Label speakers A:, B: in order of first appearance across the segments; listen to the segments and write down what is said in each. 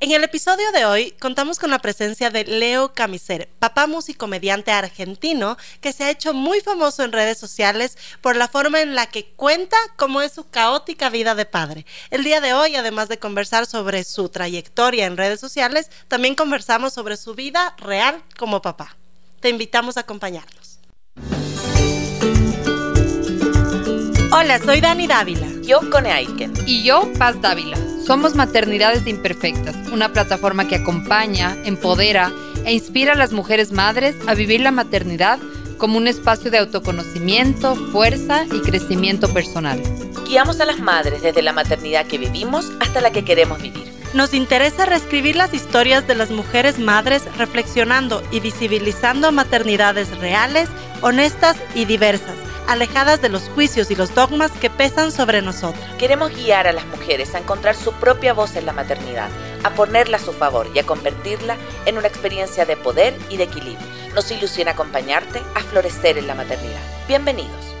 A: En el episodio de hoy contamos con la presencia de Leo Camiser, papá musicomediante argentino que se ha hecho muy famoso en redes sociales por la forma en la que cuenta cómo es su caótica vida de padre. El día de hoy, además de conversar sobre su trayectoria en redes sociales, también conversamos sobre su vida real como papá. Te invitamos a acompañarnos. Hola, soy Dani Dávila.
B: Yo, Cone Aiken.
C: Y yo, Paz Dávila. Somos Maternidades Imperfectas, una plataforma que acompaña, empodera e inspira a las mujeres madres a vivir la maternidad como un espacio de autoconocimiento, fuerza y crecimiento personal.
B: Guiamos a las madres desde la maternidad que vivimos hasta la que queremos vivir.
A: Nos interesa reescribir las historias de las mujeres madres reflexionando y visibilizando maternidades reales, honestas y diversas alejadas de los juicios y los dogmas que pesan sobre nosotros.
B: Queremos guiar a las mujeres a encontrar su propia voz en la maternidad, a ponerla a su favor y a convertirla en una experiencia de poder y de equilibrio. Nos ilusiona acompañarte a florecer en la maternidad. Bienvenidos.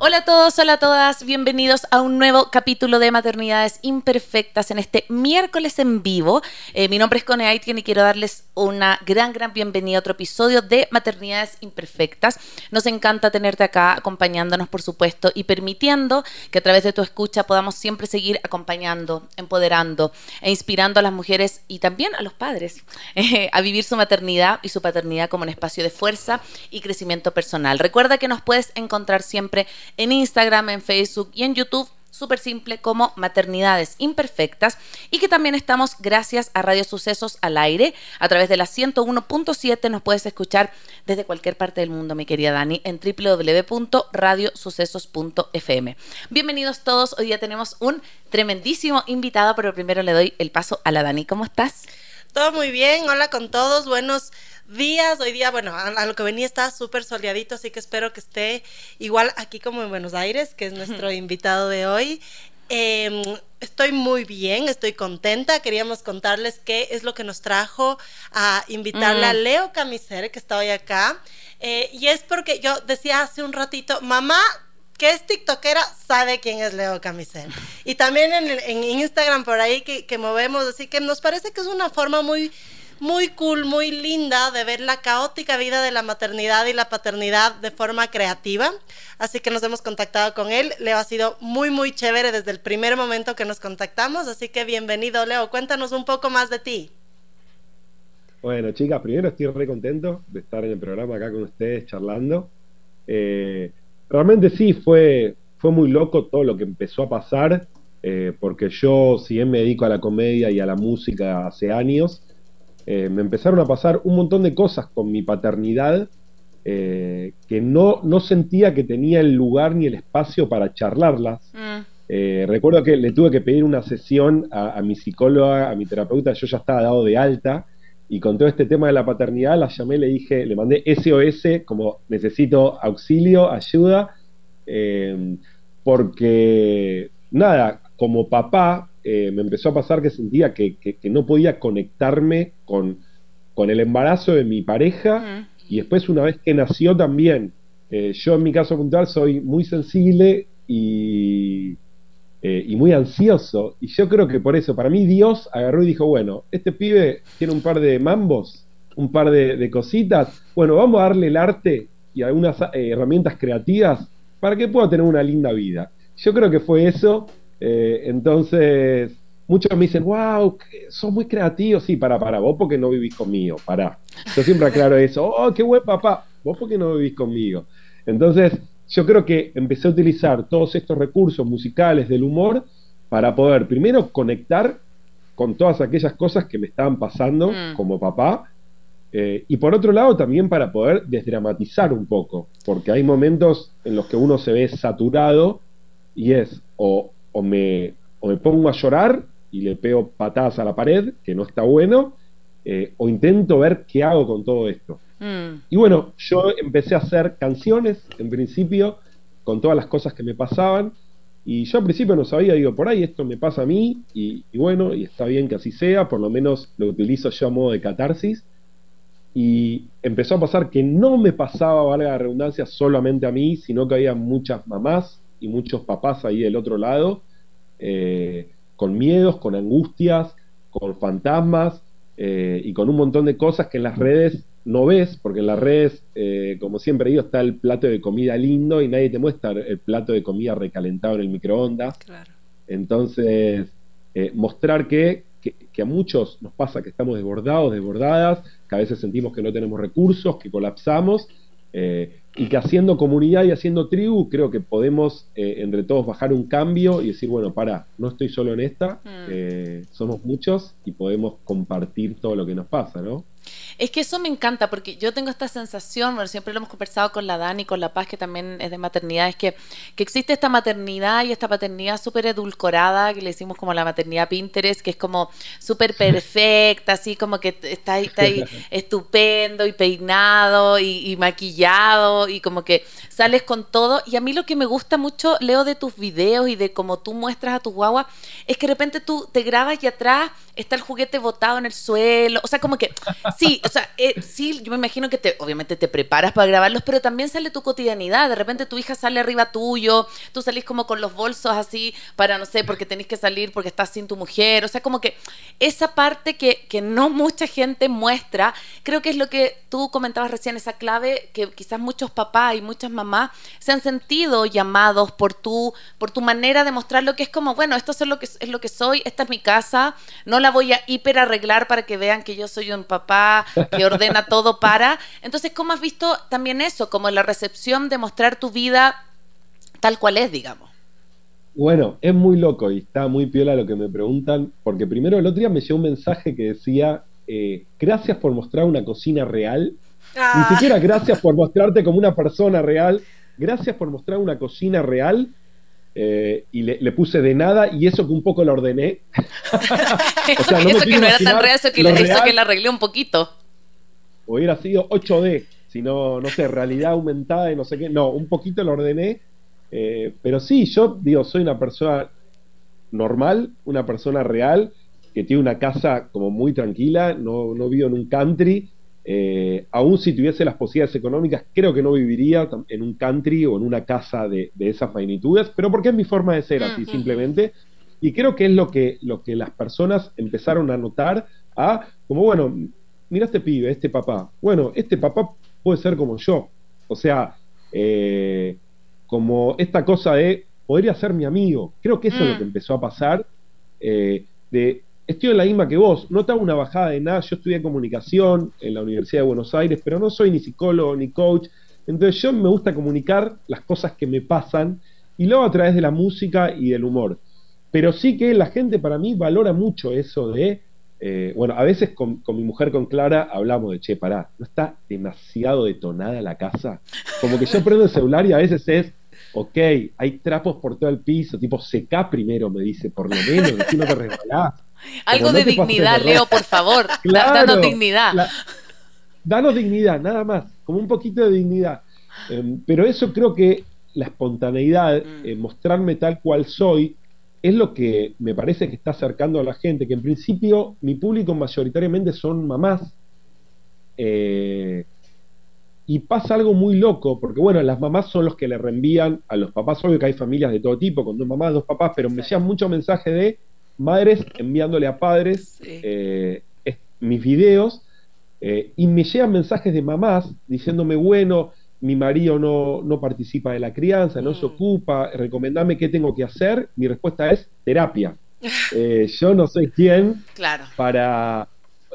B: Hola a todos, hola a todas, bienvenidos a un nuevo capítulo de Maternidades Imperfectas en este miércoles en vivo. Eh, mi nombre es Cone Aitken y quiero darles una gran, gran bienvenida a otro episodio de Maternidades Imperfectas. Nos encanta tenerte acá acompañándonos, por supuesto, y permitiendo que a través de tu escucha podamos siempre seguir acompañando, empoderando e inspirando a las mujeres y también a los padres eh, a vivir su maternidad y su paternidad como un espacio de fuerza y crecimiento personal. Recuerda que nos puedes encontrar siempre en Instagram, en Facebook y en YouTube súper simple como Maternidades Imperfectas y que también estamos gracias a Radio Sucesos al aire a través de la 101.7 nos puedes escuchar desde cualquier parte del mundo mi querida Dani en www.radiosucesos.fm Bienvenidos todos, hoy ya tenemos un tremendísimo invitado pero primero le doy el paso a la Dani, ¿cómo estás?
A: Todo muy bien, hola con todos, buenos días. Hoy día, bueno, a, lo que venía está súper soleadito, así que espero que esté igual aquí como en Buenos Aires, que es nuestro invitado de hoy. Em, estoy muy bien, estoy contenta. Queríamos contarles qué es lo que nos trajo a invitarle a mm. Leo Camiser, que está hoy acá. Eh, y es porque yo decía hace un ratito, mamá, que es TikTokera, sabe quién es Leo Camiser. Y también en, Instagram por ahí que, que movemos, así que nos parece que es una forma muy muy cool, muy linda de ver la caótica vida de la maternidad y la paternidad de forma creativa. Así que nos hemos contactado con él. Leo ha sido muy, muy chévere desde el primer momento que nos contactamos. Así que bienvenido, Leo. Cuéntanos un poco más de ti.
D: Bueno, chicas, primero estoy re contento de estar en el programa acá con ustedes charlando. Eh, realmente sí, fue, fue muy loco todo lo que empezó a pasar, eh, porque yo, si bien me dedico a la comedia y a la música hace años, eh, me empezaron a pasar un montón de cosas con mi paternidad eh, que no, no sentía que tenía el lugar ni el espacio para charlarlas. Mm. Eh, recuerdo que le tuve que pedir una sesión a, mi psicóloga, a mi terapeuta, yo ya estaba dado de alta, y con todo este tema de la paternidad la llamé, le dije, le mandé SOS, como necesito auxilio, ayuda, porque nada, como papá eh, me empezó a pasar que sentía que, no podía conectarme con, con, el embarazo de mi pareja y después una vez que nació también. Eh, yo en mi caso puntual soy muy sensible y, eh, y muy ansioso y yo creo que por eso, para mí Dios agarró y dijo, bueno, este pibe tiene un par de mambos, un par de, cositas, bueno, vamos a darle el arte y algunas herramientas creativas para que pueda tener una linda vida. Yo creo que fue eso eh, entonces, muchos me dicen, wow, sos muy creativo. Sí, para, para, vos porque no vivís conmigo, para. Yo siempre aclaro eso, oh, qué buen papá, vos porque no vivís conmigo. Entonces, yo creo que empecé a utilizar todos estos recursos musicales del humor para poder primero conectar con todas aquellas cosas que me estaban pasando mm. como papá. Eh, y por otro lado, también para poder desdramatizar un poco, porque hay momentos en los que uno se ve saturado y es o o me, o me pongo a llorar y le pego patadas a la pared, que no está bueno, eh, o intento ver qué hago con todo esto. Mm. Y bueno, yo empecé a hacer canciones, en principio, con todas las cosas que me pasaban, y yo al principio no sabía, digo, por ahí esto me pasa a mí, y, bueno, y está bien que así sea, por lo menos lo utilizo yo a modo de catarsis, y empezó a pasar que no me pasaba, valga la redundancia, solamente a mí, sino que había muchas mamás y muchos papás ahí del otro lado, eh, con miedos, con angustias, con fantasmas eh, y con un montón de cosas que en las redes no ves, porque en las redes, eh, como siempre digo, está el plato de comida lindo y nadie te muestra el plato de comida recalentado en el microondas. Entonces, mostrar que, que, a muchos nos pasa que estamos desbordados, desbordadas, que a veces sentimos que no tenemos recursos, que colapsamos, y que haciendo comunidad y haciendo tribu creo que podemos eh, entre todos bajar un cambio y decir, bueno, para, no estoy solo en esta, mm. eh, somos muchos y podemos compartir todo lo que nos pasa, ¿no?
B: Es que eso me encanta porque yo tengo esta sensación, bueno, siempre lo hemos conversado con la Dani, con la Paz, que también es de maternidad, es que, que existe esta maternidad y esta paternidad súper edulcorada, que le decimos como la maternidad Pinterest, que es como súper perfecta, así como que está ahí, está ahí estupendo y peinado y, maquillado y como que sales con todo. Y a mí lo que me gusta mucho, Leo, de tus videos y de cómo tú muestras a tu guagua, es que de repente tú te grabas y atrás está el juguete botado en el suelo, o sea, como que Sí, o sea, eh, sí, yo me imagino que te, obviamente te preparas para grabarlos, pero también sale tu cotidianidad. De repente tu hija sale arriba tuyo, tú salís como con los bolsos así para, no sé, porque tenés que salir porque estás sin tu mujer. O sea, como que esa parte que, que no mucha gente muestra, creo que es lo que tú comentabas recién, esa clave que quizás muchos papás y muchas mamás se han sentido llamados por tu, por tu manera de mostrar lo que es como, bueno, esto es lo que, es lo que soy, esta es mi casa, no la voy a hiper arreglar para que vean que yo soy un papá que ordena todo para. Entonces, ¿cómo has visto también eso? Como la recepción de mostrar tu vida tal cual es, digamos.
D: Bueno, es muy loco y está muy piola lo que me preguntan, porque primero el otro día me llegó un mensaje que decía, eh, gracias por mostrar una cocina real. Ni ah. siquiera gracias por mostrarte como una persona real, gracias por mostrar una cocina real eh, y le, puse de nada y eso que un poco lo ordené.
B: eso que no era tan real, eso que, le arreglé un poquito.
D: Hubiera sido 8D, si no, no sé, realidad aumentada y no sé qué. No, un poquito lo ordené. Eh, pero sí, yo digo, soy una persona normal, una persona real, que tiene una casa como muy tranquila, no, no vivo en un country, eh, aún si tuviese las posibilidades económicas, creo que no viviría en un country o en una casa de, esas magnitudes, pero porque es mi forma de ser así, simplemente. Y creo que es lo que, lo que las personas empezaron a notar, a como, bueno, mira este pibe, este papá. Bueno, este papá puede ser como yo. O sea, eh, como esta cosa de, podría ser mi amigo. Creo que eso es lo que mm. empezó a pasar. Eh, de estoy en la misma que vos, no te una bajada de nada, yo estudié comunicación en la Universidad de Buenos Aires, pero no soy ni psicólogo ni coach, entonces yo me gusta comunicar las cosas que me pasan y luego a través de la música y del humor. Pero sí que la gente para mí valora mucho eso de, eh, bueno, a veces con, mi mujer, con Clara, hablamos de, che, pará, ¿no está demasiado detonada la casa? Como que yo prendo el celular y a veces es, ok, hay trapos por todo el piso, tipo, seca primero, me dice, por lo menos, si no te resbalás.
B: Algo de dignidad, Leo, por favor. danos dignidad.
D: danos dignidad, nada más. Como un poquito de dignidad. Em, pero eso creo que la espontaneidad, mm. eh, mostrarme tal cual soy, es lo que me parece que está acercando a la gente, que en principio mi público mayoritariamente son mamás. Eh, y pasa algo muy loco, porque bueno, las mamás son los que le reenvían a los papás, obvio que hay familias de todo tipo, con dos mamás, dos papás, pero me llegan mucho mensaje de madres enviándole a padres eh, mis videos eh, y me llegan mensajes de mamás diciéndome, bueno, mi marido no, no participa de la crianza, no se mm. ocupa, recomendame qué tengo que hacer. Mi respuesta es terapia. Eh, yo no soy quien
B: claro.
D: para...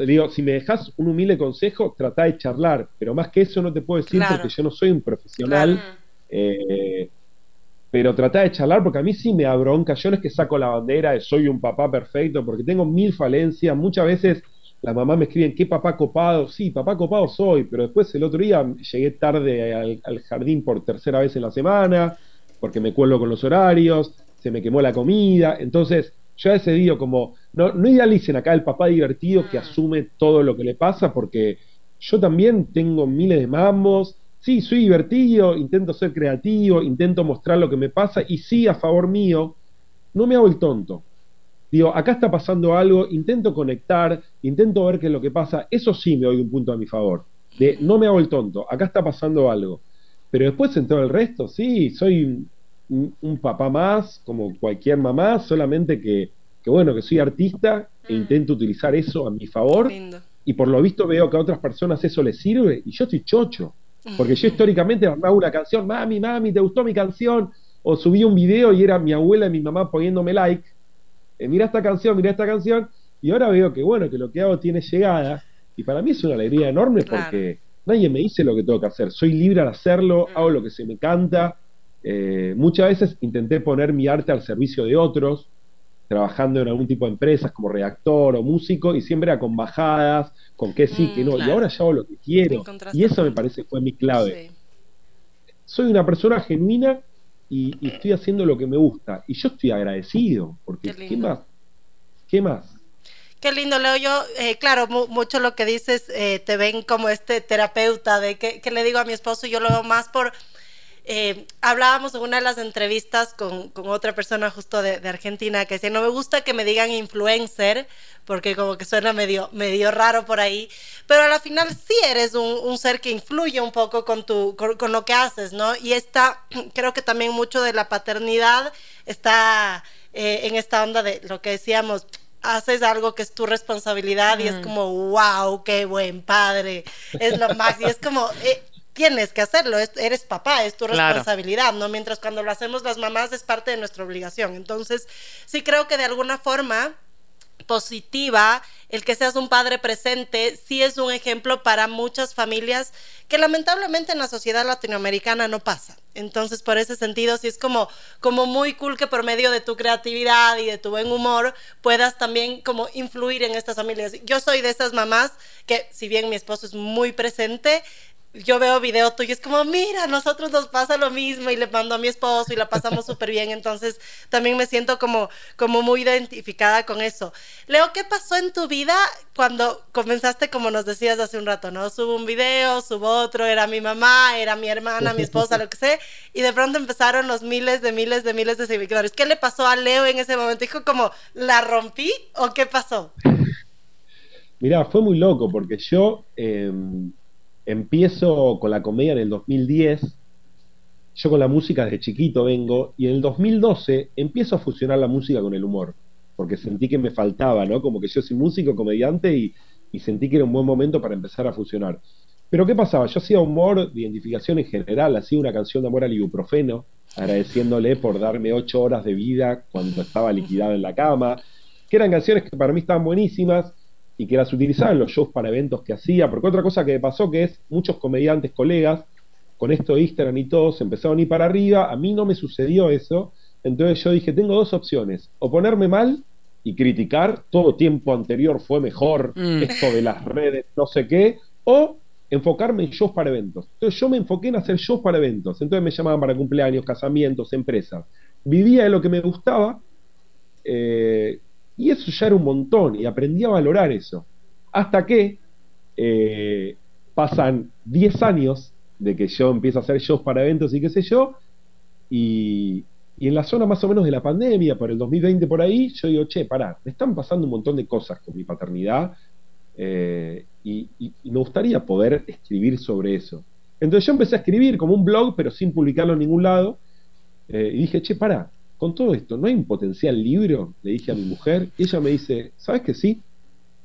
D: Digo, si me dejas un humilde consejo, trata de charlar, pero más que eso no te puedo decir porque yo no soy un profesional pero trata de charlar porque a mí sí me abronca. Yo no es que saco la bandera de soy un papá perfecto, porque tengo mil falencias. Muchas veces la mamá me escriben, ¿qué papá copado? Sí, papá copado soy, pero después el otro día llegué tarde al, jardín por tercera vez en la semana, porque me cuelgo con los horarios, se me quemó la comida. Entonces, yo he decidido como, no, no idealicen acá el papá divertido que mm. asume todo lo que le pasa, porque yo también tengo miles de mamos, sí, soy divertido, intento ser creativo, intento mostrar lo que me pasa y sí, a favor mío, no me hago el tonto. Digo, acá está pasando algo, intento conectar, intento ver qué es lo que pasa, eso sí me doy un punto a mi favor. De no me hago el tonto, acá está pasando algo. Pero después en todo el resto, sí, soy un, papá más, como cualquier mamá, solamente que que bueno, que soy artista e
A: Mm.
D: intento utilizar eso a mi favor y por lo visto veo que a otras personas eso les sirve y yo estoy chocho. Porque yo históricamente hago una canción, mami, mami, ¿te gustó mi canción? O subí un video y era mi abuela y mi mamá poniéndome like. Eh, mira esta canción, mira esta canción. Y ahora veo que bueno, que lo que hago tiene llegada. Y para mí es una alegría enorme
A: Claro.
D: porque nadie me dice lo que tengo que hacer. Soy libre al hacerlo, hago lo que se me canta. Eh, muchas veces intenté poner mi arte al servicio de otros, trabajando en algún tipo de empresas como redactor o músico, y siempre era con bajadas, con qué sí,
A: Mm,
D: que no.
A: claro.
D: Y ahora ya hago lo que quiero. Y eso me parece fue mi clave.
A: Sí.
D: Soy una persona genuina y, y estoy haciendo lo que me gusta. Y yo estoy agradecido, porque
A: Qué
D: ¿qué,
A: lindo.
D: más? ¿Qué más?
A: Qué lindo, Leo. Yo, eh, claro, mu- mucho lo que dices, eh, te ven como este terapeuta de que, que le digo a mi esposo, yo lo veo más por... eh, hablábamos en una de las entrevistas con, con otra persona justo de, de Argentina que decía, no me gusta que me digan influencer, porque como que suena medio, medio raro por ahí, pero a la final sí eres un, un ser que influye un poco con, tu, con, con lo que haces, ¿no? Y esta, creo que también mucho de la paternidad está eh, en esta onda de lo que decíamos, haces algo que es tu responsabilidad y es como, wow, qué buen padre, es lo más, y es como, eh, tienes que hacerlo, es- eres papá, es tu
B: Claro.
A: responsabilidad, ¿no? Mientras cuando lo hacemos las mamás es parte de nuestra obligación. Entonces, sí creo que de alguna forma positiva, el que seas un padre presente, sí es un ejemplo para muchas familias que lamentablemente en la sociedad latinoamericana no pasa. Entonces, por ese sentido, sí es como, como muy cool que por medio de tu creatividad y de tu buen humor puedas también como influir en estas familias. Yo soy de esas mamás que, si bien mi esposo es muy presente, yo veo video tuyo, es como, mira, a nosotros nos pasa lo mismo y le mando a mi esposo y la pasamos súper bien, entonces también me siento como, como muy identificada con eso. Leo, ¿qué pasó en tu vida cuando comenzaste, como nos decías hace un rato, ¿no? Subo un video, subo otro, era mi mamá, era mi hermana, mi esposa, lo que sé, y de pronto empezaron los miles de miles de miles de seguidores. ¿Qué le pasó a Leo en ese momento? ¿Dijo como, la rompí o qué pasó?
D: Mirá, fue muy loco porque yo eh, empiezo con la comedia en el 2010. Yo con la música desde chiquito vengo y en el 2012 empiezo a fusionar la música con el humor, porque sentí que me faltaba, ¿no? Como que yo soy músico, comediante y, sentí que era un buen momento para empezar a fusionar. Pero ¿qué pasaba? Yo hacía humor de identificación en general, hacía una canción de amor al ibuprofeno, agradeciéndole por darme ocho horas de vida cuando estaba liquidado en la cama, que eran canciones que para mí estaban buenísimas y que las utilizaba en los shows para eventos que hacía, porque otra cosa que me pasó que es muchos comediantes, colegas, con esto de Instagram y todo, se empezaron a ir para arriba, a mí no me sucedió eso, entonces yo dije, tengo dos opciones, o ponerme mal y criticar, todo tiempo anterior fue mejor,
B: Mm.
D: esto de las redes, no sé qué, o enfocarme en shows para eventos. Entonces yo me enfoqué en hacer shows para eventos, entonces me llamaban para cumpleaños, casamientos, empresas. Vivía de lo que me gustaba, eh, y eso ya era un montón, y aprendí a valorar eso. Hasta que eh, pasan 10 años de que yo empiezo a hacer shows para eventos y qué sé yo, y, y en la zona más o menos de la pandemia, por el 2020 por ahí, yo digo, che, pará, me están pasando un montón de cosas con mi paternidad, eh, y, me gustaría poder escribir sobre eso. Entonces yo empecé a escribir como un blog, pero sin publicarlo en ningún lado, eh, y dije, che, pará, con todo esto, ¿no hay un potencial libro? Le dije a mi mujer, y ella me dice, ¿sabes que sí?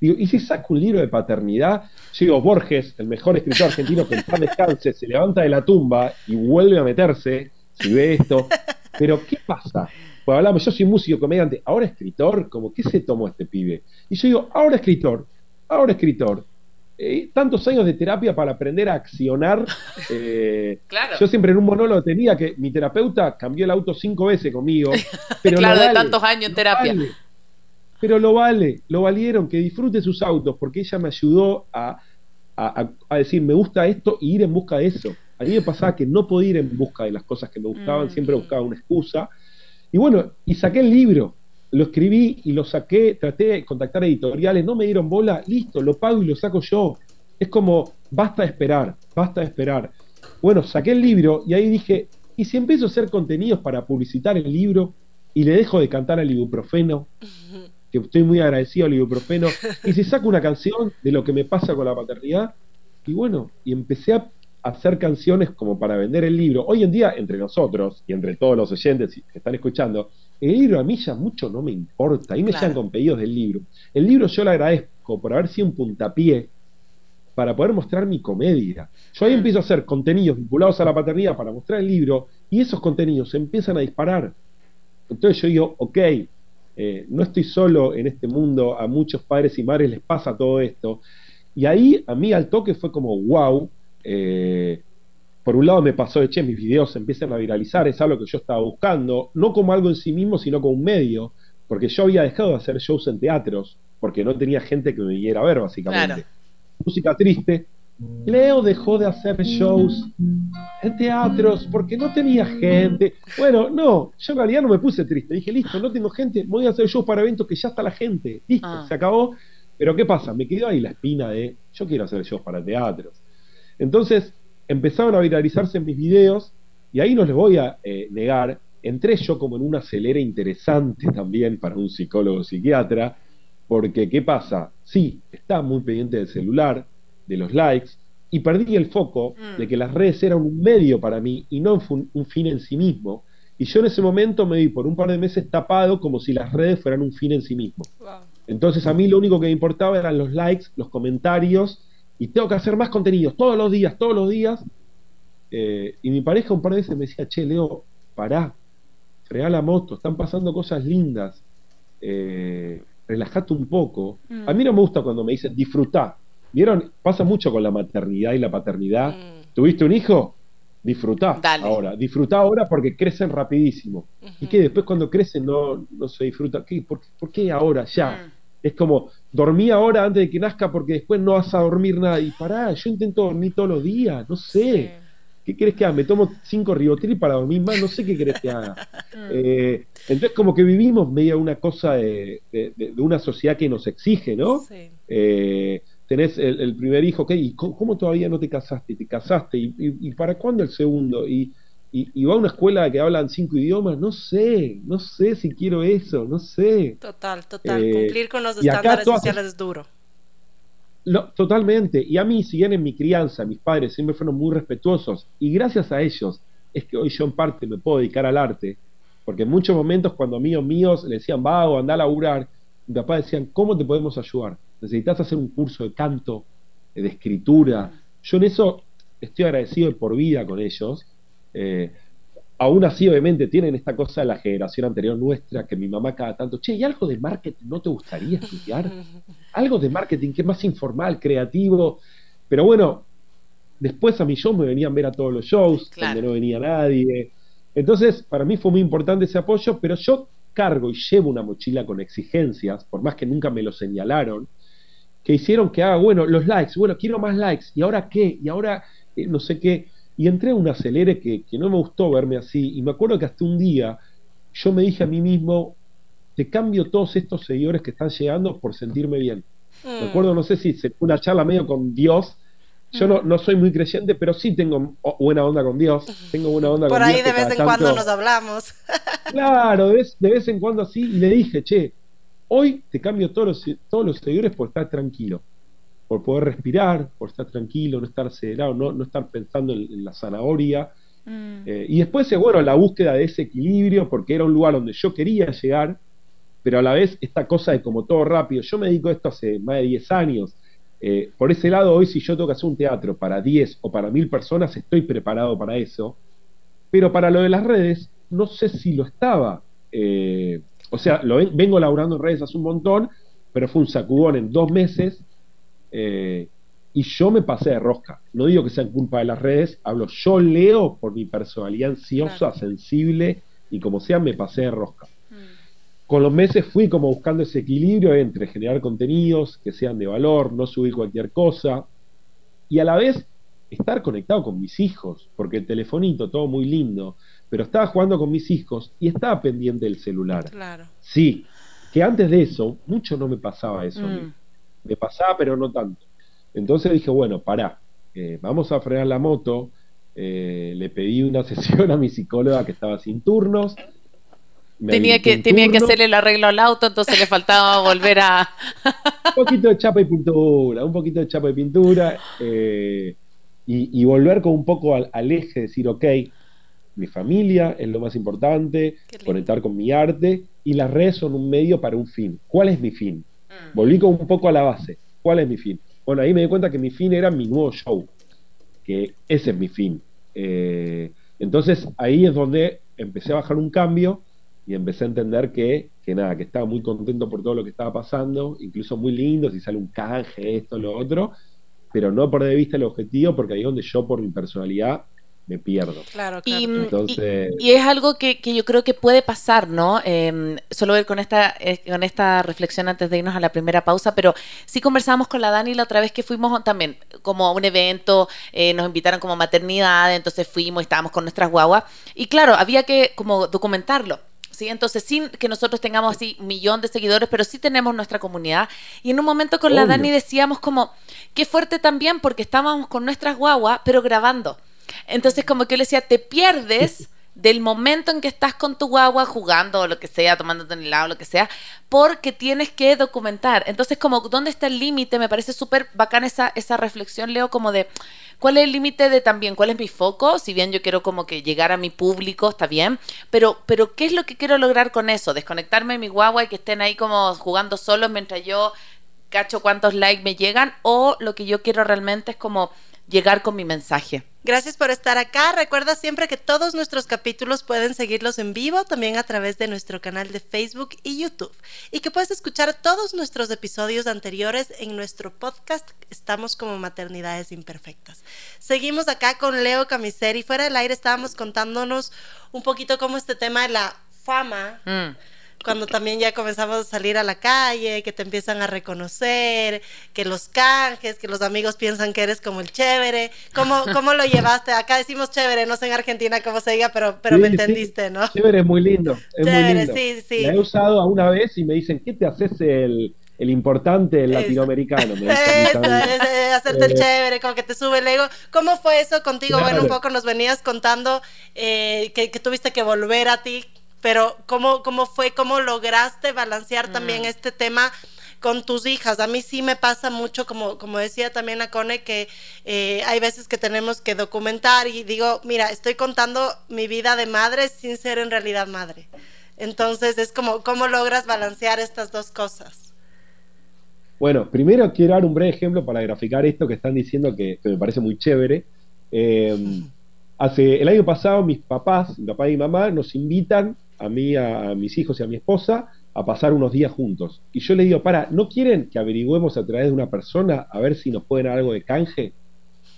D: Digo, ¿y si saco un libro de paternidad? Digo, Borges, el mejor escritor argentino que en paz descanse, se levanta de la tumba y vuelve a meterse, si ve esto. Pero, ¿qué pasa? Pues hablamos, yo soy músico, comediante, ahora escritor, como, ¿qué se tomó este pibe? Y yo digo, ahora escritor, ahora escritor. Eh, tantos años de terapia para aprender a accionar. eh,
B: Claro.
D: yo siempre en un monólogo tenía que mi terapeuta cambió el auto cinco veces conmigo. Pero
B: Claro, de tantos años en terapia.
D: vale. Pero lo vale, lo valieron, que disfrute sus autos, porque ella me ayudó a, a- a- a decir, me gusta esto y ir en busca de eso. A mí me pasaba que no podía ir en busca de las cosas que me gustaban,
B: Mm.
D: siempre buscaba una excusa. Y bueno, y saqué el libro, lo escribí y lo saqué, traté de contactar editoriales, no me dieron bola, listo, lo pago y lo saco yo. Es como, basta de esperar, basta de esperar. Bueno, saqué el libro y ahí dije, ¿y si empiezo a hacer contenidos para publicitar el libro y le dejo de cantar al ibuprofeno? que estoy muy agradecido al ibuprofeno, y si saco una canción de lo que me pasa con la paternidad, y bueno, y empecé a hacer canciones como para vender el libro. Hoy en día, entre nosotros y entre todos los oyentes que están escuchando, el libro a mí ya mucho no me importa. Ahí me llegan con pedidos del libro. El libro yo le agradezco por haber sido un puntapié para poder mostrar mi comedia. Yo ahí mm. empiezo a hacer contenidos vinculados a la paternidad para mostrar el libro y esos contenidos se empiezan a disparar. Entonces yo digo, ok, eh, no estoy solo en este mundo, a muchos padres y madres les pasa todo esto. Y ahí a mí al toque fue como, wow, eh, por un lado me pasó de, che, mis videos se empiezan a viralizar, es algo que yo estaba buscando, no como algo en sí mismo, sino como un medio, porque yo había dejado de hacer shows en teatros, porque no tenía gente que me viniera a ver, básicamente. Música triste. Leo dejó de hacer shows en teatros porque no tenía gente. Bueno, no, yo en realidad no me puse triste. Dije, listo, no tengo gente, voy a hacer shows para eventos que ya está la gente. Listo, ah. se acabó. Pero ¿qué pasa? Me quedó ahí la espina de, yo quiero hacer shows para teatros. Entonces, empezaron a viralizarse mis videos y ahí no les voy a eh, negar, entré yo como en una acelera interesante también para un psicólogo psiquiatra, porque ¿qué pasa? Sí, estaba muy pendiente del celular, de los likes, y perdí el foco de mm. que las redes eran un medio para mí y no un, fin en sí mismo. Y yo en ese momento me vi por un par de meses tapado como si las redes fueran un fin en sí mismo. Entonces a mí lo único que me importaba eran los likes, los comentarios y tengo que hacer más contenidos todos los días, todos los días. Eh, y mi pareja un par de veces me decía, che, Leo, pará, frega la moto, están pasando cosas lindas, eh, relajate un poco. Mm. A mí no me gusta cuando me dicen disfrutá. ¿Vieron? Pasa mucho con la maternidad y la paternidad. Mm. ¿Tuviste un hijo? Disfrutá ahora. Disfrutá ahora porque crecen rapidísimo. Y que después cuando crecen no, no se disfruta. ¿Qué? ¿Por, qué, ahora? Ya. Es como, dormí ahora antes de que nazca porque después no vas a dormir nada. Y pará, yo intento dormir todos los días, no sé. ¿Qué querés que haga? Me tomo cinco ribotril para dormir más, no sé qué querés que haga. Mm. Eh, entonces, como que vivimos medio una cosa de, una sociedad que nos exige, ¿no? Eh, tenés el, primer hijo, ¿qué? ¿Y cómo, todavía no te casaste? ¿Te casaste? ¿Y, para cuándo el segundo? ¿Y, y, va a una escuela que hablan cinco idiomas, no sé, no sé si quiero eso, no sé.
A: Total, total. Eh, Cumplir con los estándares sociales es duro.
D: totalmente. Y a mí, si bien en mi crianza mis padres siempre fueron muy respetuosos, y gracias a ellos es que hoy yo en parte me puedo dedicar al arte, porque en muchos momentos cuando amigos míos le decían, va o anda a laburar, mi papá decían, ¿cómo te podemos ayudar? Necesitas hacer un curso de canto, de escritura. Yo en eso estoy agradecido de por vida con ellos, eh, aún así, obviamente, tienen esta cosa de la generación anterior nuestra, que mi mamá cada tanto, che, ¿y algo de marketing no te gustaría estudiar? Algo de marketing que es más informal, creativo. Pero bueno, después a mi show me venían a ver a todos los shows, donde no venía nadie. Entonces, para mí fue muy importante ese apoyo, pero yo cargo y llevo una mochila con exigencias, por más que nunca me lo señalaron, que hicieron que haga, bueno, los likes, bueno, quiero más likes, ¿y ahora qué? ¿Y ahora eh, no sé qué? Y entré a un acelere que, no me gustó verme así. Y me acuerdo que hasta un día yo me dije a mí mismo, te cambio todos estos seguidores que están llegando por sentirme bien. Me mm. acuerdo, no sé si se una charla medio con Dios. Yo no, no soy muy creyente, pero sí tengo buena onda con Dios. Tengo buena onda
A: por
D: con
A: Dios. Por ahí de vez en cuando nos hablamos.
D: claro, de vez, de vez en cuando así. Y le dije, che, hoy te cambio todos los, todos los seguidores por estar tranquilo por poder respirar, por estar tranquilo, no estar acelerado, no, no estar pensando en, la zanahoria. Mm. Eh, y después es bueno la búsqueda de ese equilibrio, porque era un lugar donde yo quería llegar, pero a la vez esta cosa de como todo rápido. Yo me dedico a esto hace más de 10 años. Eh, por ese lado, hoy si yo tengo que hacer un teatro para 10 o para 1000 personas, estoy preparado para eso. Pero para lo de las redes, no sé si lo estaba. Eh, o sea, lo vengo laburando en redes hace un montón, pero fue un sacudón en dos meses eh, y yo me pasé de rosca. No digo que sea culpa de las redes, hablo yo leo por mi personalidad ansiosa, sensible y como sea me pasé de rosca. Mm. Con los meses fui como buscando ese equilibrio entre generar contenidos que sean de valor, no subir cualquier cosa y a la vez estar conectado con mis hijos, porque el telefonito, todo muy lindo, pero estaba jugando con mis hijos y estaba pendiente del celular.
A: Claro.
D: Sí, que antes de eso, mucho no me pasaba eso. Mm me pasaba, pero no tanto. Entonces dije, bueno, pará, eh, vamos a frenar la moto. Eh, le pedí una sesión a mi psicóloga que estaba sin turnos.
B: Tenía que, tenía que hacerle el arreglo al auto, entonces le faltaba volver a...
D: un poquito de chapa y pintura, un poquito de chapa y pintura, eh, y, volver con un poco al, eje, decir, ok, mi familia es lo más importante, conectar con mi arte y las redes son un medio para un fin. ¿Cuál es mi fin? Mm. Volví como un poco a la base. ¿Cuál es mi fin? Bueno, ahí me di cuenta que mi fin era mi nuevo show, que ese es mi fin. Eh, entonces ahí es donde empecé a bajar un cambio y empecé a entender que, que nada, que estaba muy contento por todo lo que estaba pasando, incluso muy lindo, si sale un canje, esto, lo otro, pero no por de vista el objetivo, porque ahí es donde yo por mi personalidad me pierdo.
A: Claro,
B: claro. Y, es algo que, yo creo que puede pasar, ¿no? Em, solo ver con esta, eh, con esta reflexión antes de irnos a la primera pausa, pero sí conversábamos con la Dani la otra vez que fuimos también como a un evento, eh, nos invitaron como maternidad, entonces fuimos y estábamos con nuestras guaguas. Y claro, había que como documentarlo. ¿Sí? Entonces, sin que nosotros tengamos así un millón de seguidores, pero sí tenemos nuestra comunidad. Y en un momento con la Dani decíamos como, qué fuerte también, porque estábamos con nuestras guaguas, pero grabando. Entonces, como que yo le decía, te pierdes del momento en que estás con tu guagua jugando o lo que sea, tomándote un helado, lo que sea, porque tienes que documentar. Entonces, como, ¿dónde está el límite? Me parece súper bacán esa, esa reflexión, Leo, como de, ¿cuál es el límite de también, cuál es mi foco? Si bien yo quiero como que llegar a mi público, está bien, pero, pero ¿qué es lo que quiero lograr con eso? Desconectarme de mi guagua y que estén ahí como jugando solos mientras yo cacho cuántos likes me llegan, o lo que yo quiero realmente es como llegar con mi mensaje.
A: Gracias por estar acá. Recuerda siempre que todos nuestros capítulos pueden seguirlos en vivo también a través de nuestro canal de Facebook y YouTube. Y que puedes escuchar todos nuestros episodios anteriores en nuestro podcast. Estamos como Maternidades Imperfectas. Seguimos acá con Leo Camiseri. Fuera del aire estábamos contándonos un poquito cómo este tema de la fama. Mm cuando también ya comenzamos a salir a la calle, que te empiezan a reconocer, que los canjes, que los amigos piensan que eres como el chévere. ¿Cómo, cómo lo llevaste? Acá decimos chévere, no sé en Argentina cómo se diga, pero, pero me entendiste, ¿no?
D: Chévere es muy lindo. Es muy lindo. sí, sí. La he usado a una vez y me dicen, ¿qué te haces el, el importante el latinoamericano. Me
A: eso, hacerte el eh, chévere, como que te sube el ego. ¿Cómo fue eso contigo? Bueno, un poco nos venías contando eh, que, que, tuviste que volver a ti pero ¿cómo, cómo fue, cómo lograste balancear también este tema con tus hijas? A mí sí me pasa mucho, como, como decía también a Cone, que eh, hay veces que tenemos que documentar y digo, mira, estoy contando mi vida de madre sin ser en realidad madre. Entonces es como, ¿cómo logras balancear estas dos cosas?
D: Bueno, primero quiero dar un breve ejemplo para graficar esto que están diciendo que, me parece muy chévere. Eh, hace el año pasado mis papás, mi papá y mi mamá, nos invitan a mí, a, mis hijos y a mi esposa a pasar unos días juntos. Y yo le digo, para, ¿no quieren que averigüemos a través de una persona a ver si nos pueden dar algo de canje?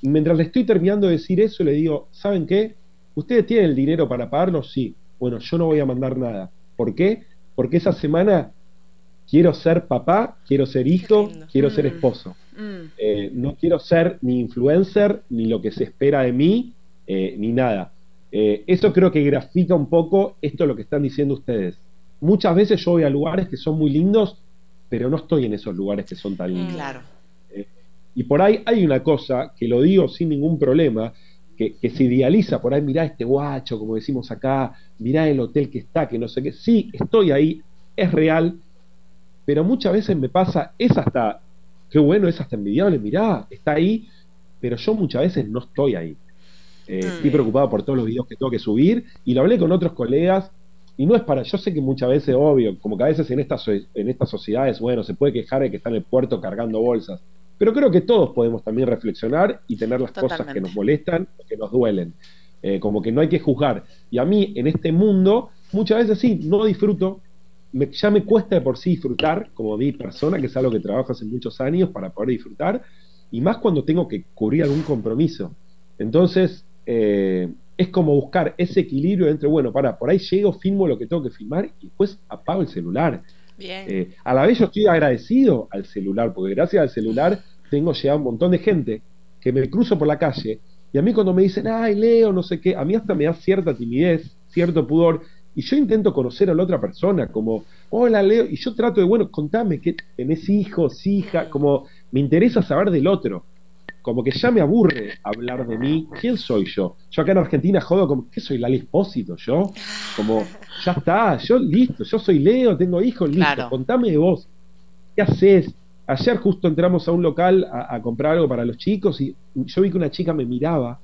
D: Y mientras le estoy terminando de decir eso, le digo, ¿saben qué? ¿Ustedes tienen el dinero para pagarnos? Sí. Bueno, yo no voy a mandar nada. ¿Por qué? Porque esa semana quiero ser papá, quiero ser hijo, quiero ser mm. esposo. Mm. Eh, no quiero ser ni influencer, ni lo que se espera de mí, eh, ni nada. Eh, eso creo que grafica un poco esto lo que están diciendo ustedes. Muchas veces yo voy a lugares que son muy lindos, pero no estoy en esos lugares que son tan lindos.
B: Claro.
D: Eh, y por ahí hay una cosa que lo digo sin ningún problema, que, se idealiza por ahí, mirá este guacho, como decimos acá, mirá el hotel que está, que no sé qué. Sí, estoy ahí, es real, pero muchas veces me pasa, es hasta, qué bueno, es hasta envidiable, mirá, está ahí, pero yo muchas veces no estoy ahí. Eh, mm. Estoy preocupado por todos los videos que tengo que subir y lo hablé con otros colegas y no es para, yo sé que muchas veces, obvio, como que a veces en estas, en estas sociedades, bueno, se puede quejar de que está en el puerto cargando bolsas, pero creo que todos podemos también reflexionar y tener las cosas que nos molestan, que nos duelen. Eh, como que no hay que juzgar. Y a mí, en este mundo, muchas veces sí, no disfruto, me, ya me cuesta de por sí disfrutar, como mi persona, que es algo que trabajo hace muchos años para poder disfrutar, y más cuando tengo que cubrir algún compromiso. Entonces, eh, es como buscar ese equilibrio entre, bueno, para, por ahí llego, filmo lo que tengo que filmar y después apago el celular. Eh, a la vez yo estoy agradecido al celular, porque gracias al celular tengo llegado un montón de gente que me cruzo por la calle y a mí cuando me dicen, ay, Leo, no sé qué, a mí hasta me da cierta timidez, cierto pudor, y yo intento conocer a la otra persona, como, hola, Leo, y yo trato de, bueno, contame que tenés hijos, hija, como me interesa saber del otro como que ya me aburre hablar de mí. ¿Quién soy yo? Yo acá en Argentina jodo como, ¿qué soy? Lali Espósito, yo. Como, ya está, yo listo, yo soy Leo, tengo hijos, listo. Contame de vos. ¿Qué haces? Ayer justo entramos a un local a, comprar algo para los chicos y yo vi que una chica me miraba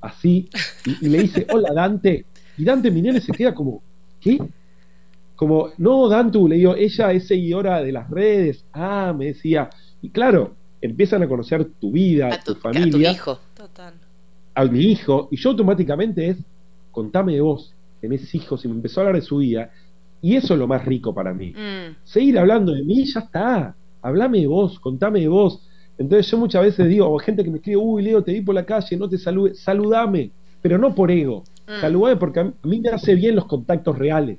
D: así, y, le dice, hola Dante, y Dante Minelli se queda como, ¿qué? Como, no, Dante, le digo, ella es seguidora de las redes, ah, me decía, y claro, empiezan a conocer tu vida, tu, familia. A tu hijo. Total. A mi hijo, y yo automáticamente es, contame de vos, tenés hijos, y me empezó a hablar de su vida, y eso es lo más rico para mí. Mm. Seguir hablando de mí, ya está, hablame de vos, contame de vos. Entonces yo muchas veces digo, o gente que me escribe, uy, Leo, te vi por la calle, no te salude, saludame, pero no por ego, mm. saludame porque a mí me hace bien los contactos reales.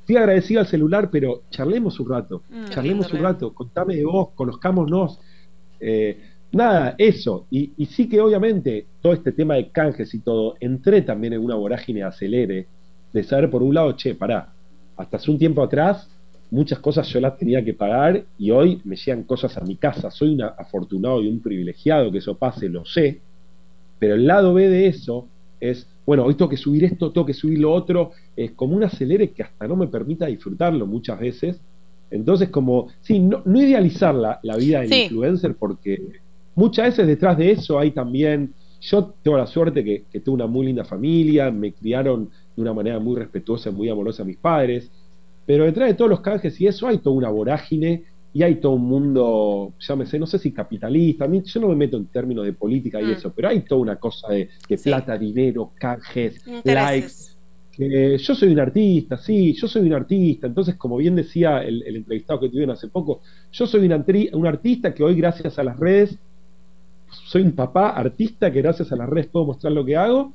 D: Estoy agradecido al celular, pero charlemos un rato, mm, charlemos un rato, contame de vos, conozcámonos. Eh, nada, eso. Y, sí que obviamente todo este tema de canjes y todo, entré también en una vorágine acelere de saber por un lado, che, pará, hasta hace un tiempo atrás muchas cosas yo las tenía que pagar y hoy me llegan cosas a mi casa. Soy un afortunado y un privilegiado que eso pase, lo sé, pero el lado B de eso es, bueno, hoy tengo que subir esto, tengo que subir lo otro, es como un acelere que hasta no me permita disfrutarlo muchas veces. Entonces, como, sí, no, idealizar la, vida del influencer porque muchas veces detrás de eso hay también, yo tengo la suerte que, que tengo una muy linda familia, me criaron de una manera muy respetuosa y muy amorosa a mis padres, pero detrás de todos los canjes y eso hay toda una vorágine y hay todo un mundo, llámese, no sé si capitalista, a mí, yo no me meto en términos de política y mm. eso, pero hay toda una cosa de, plata, dinero, canjes, likes. Yo soy un artista, sí, yo soy un artista. Entonces, como bien decía el, entrevistado que tuvieron hace poco, yo soy un, artista que hoy, gracias a las redes, soy un papá artista que gracias a las redes puedo mostrar lo que hago.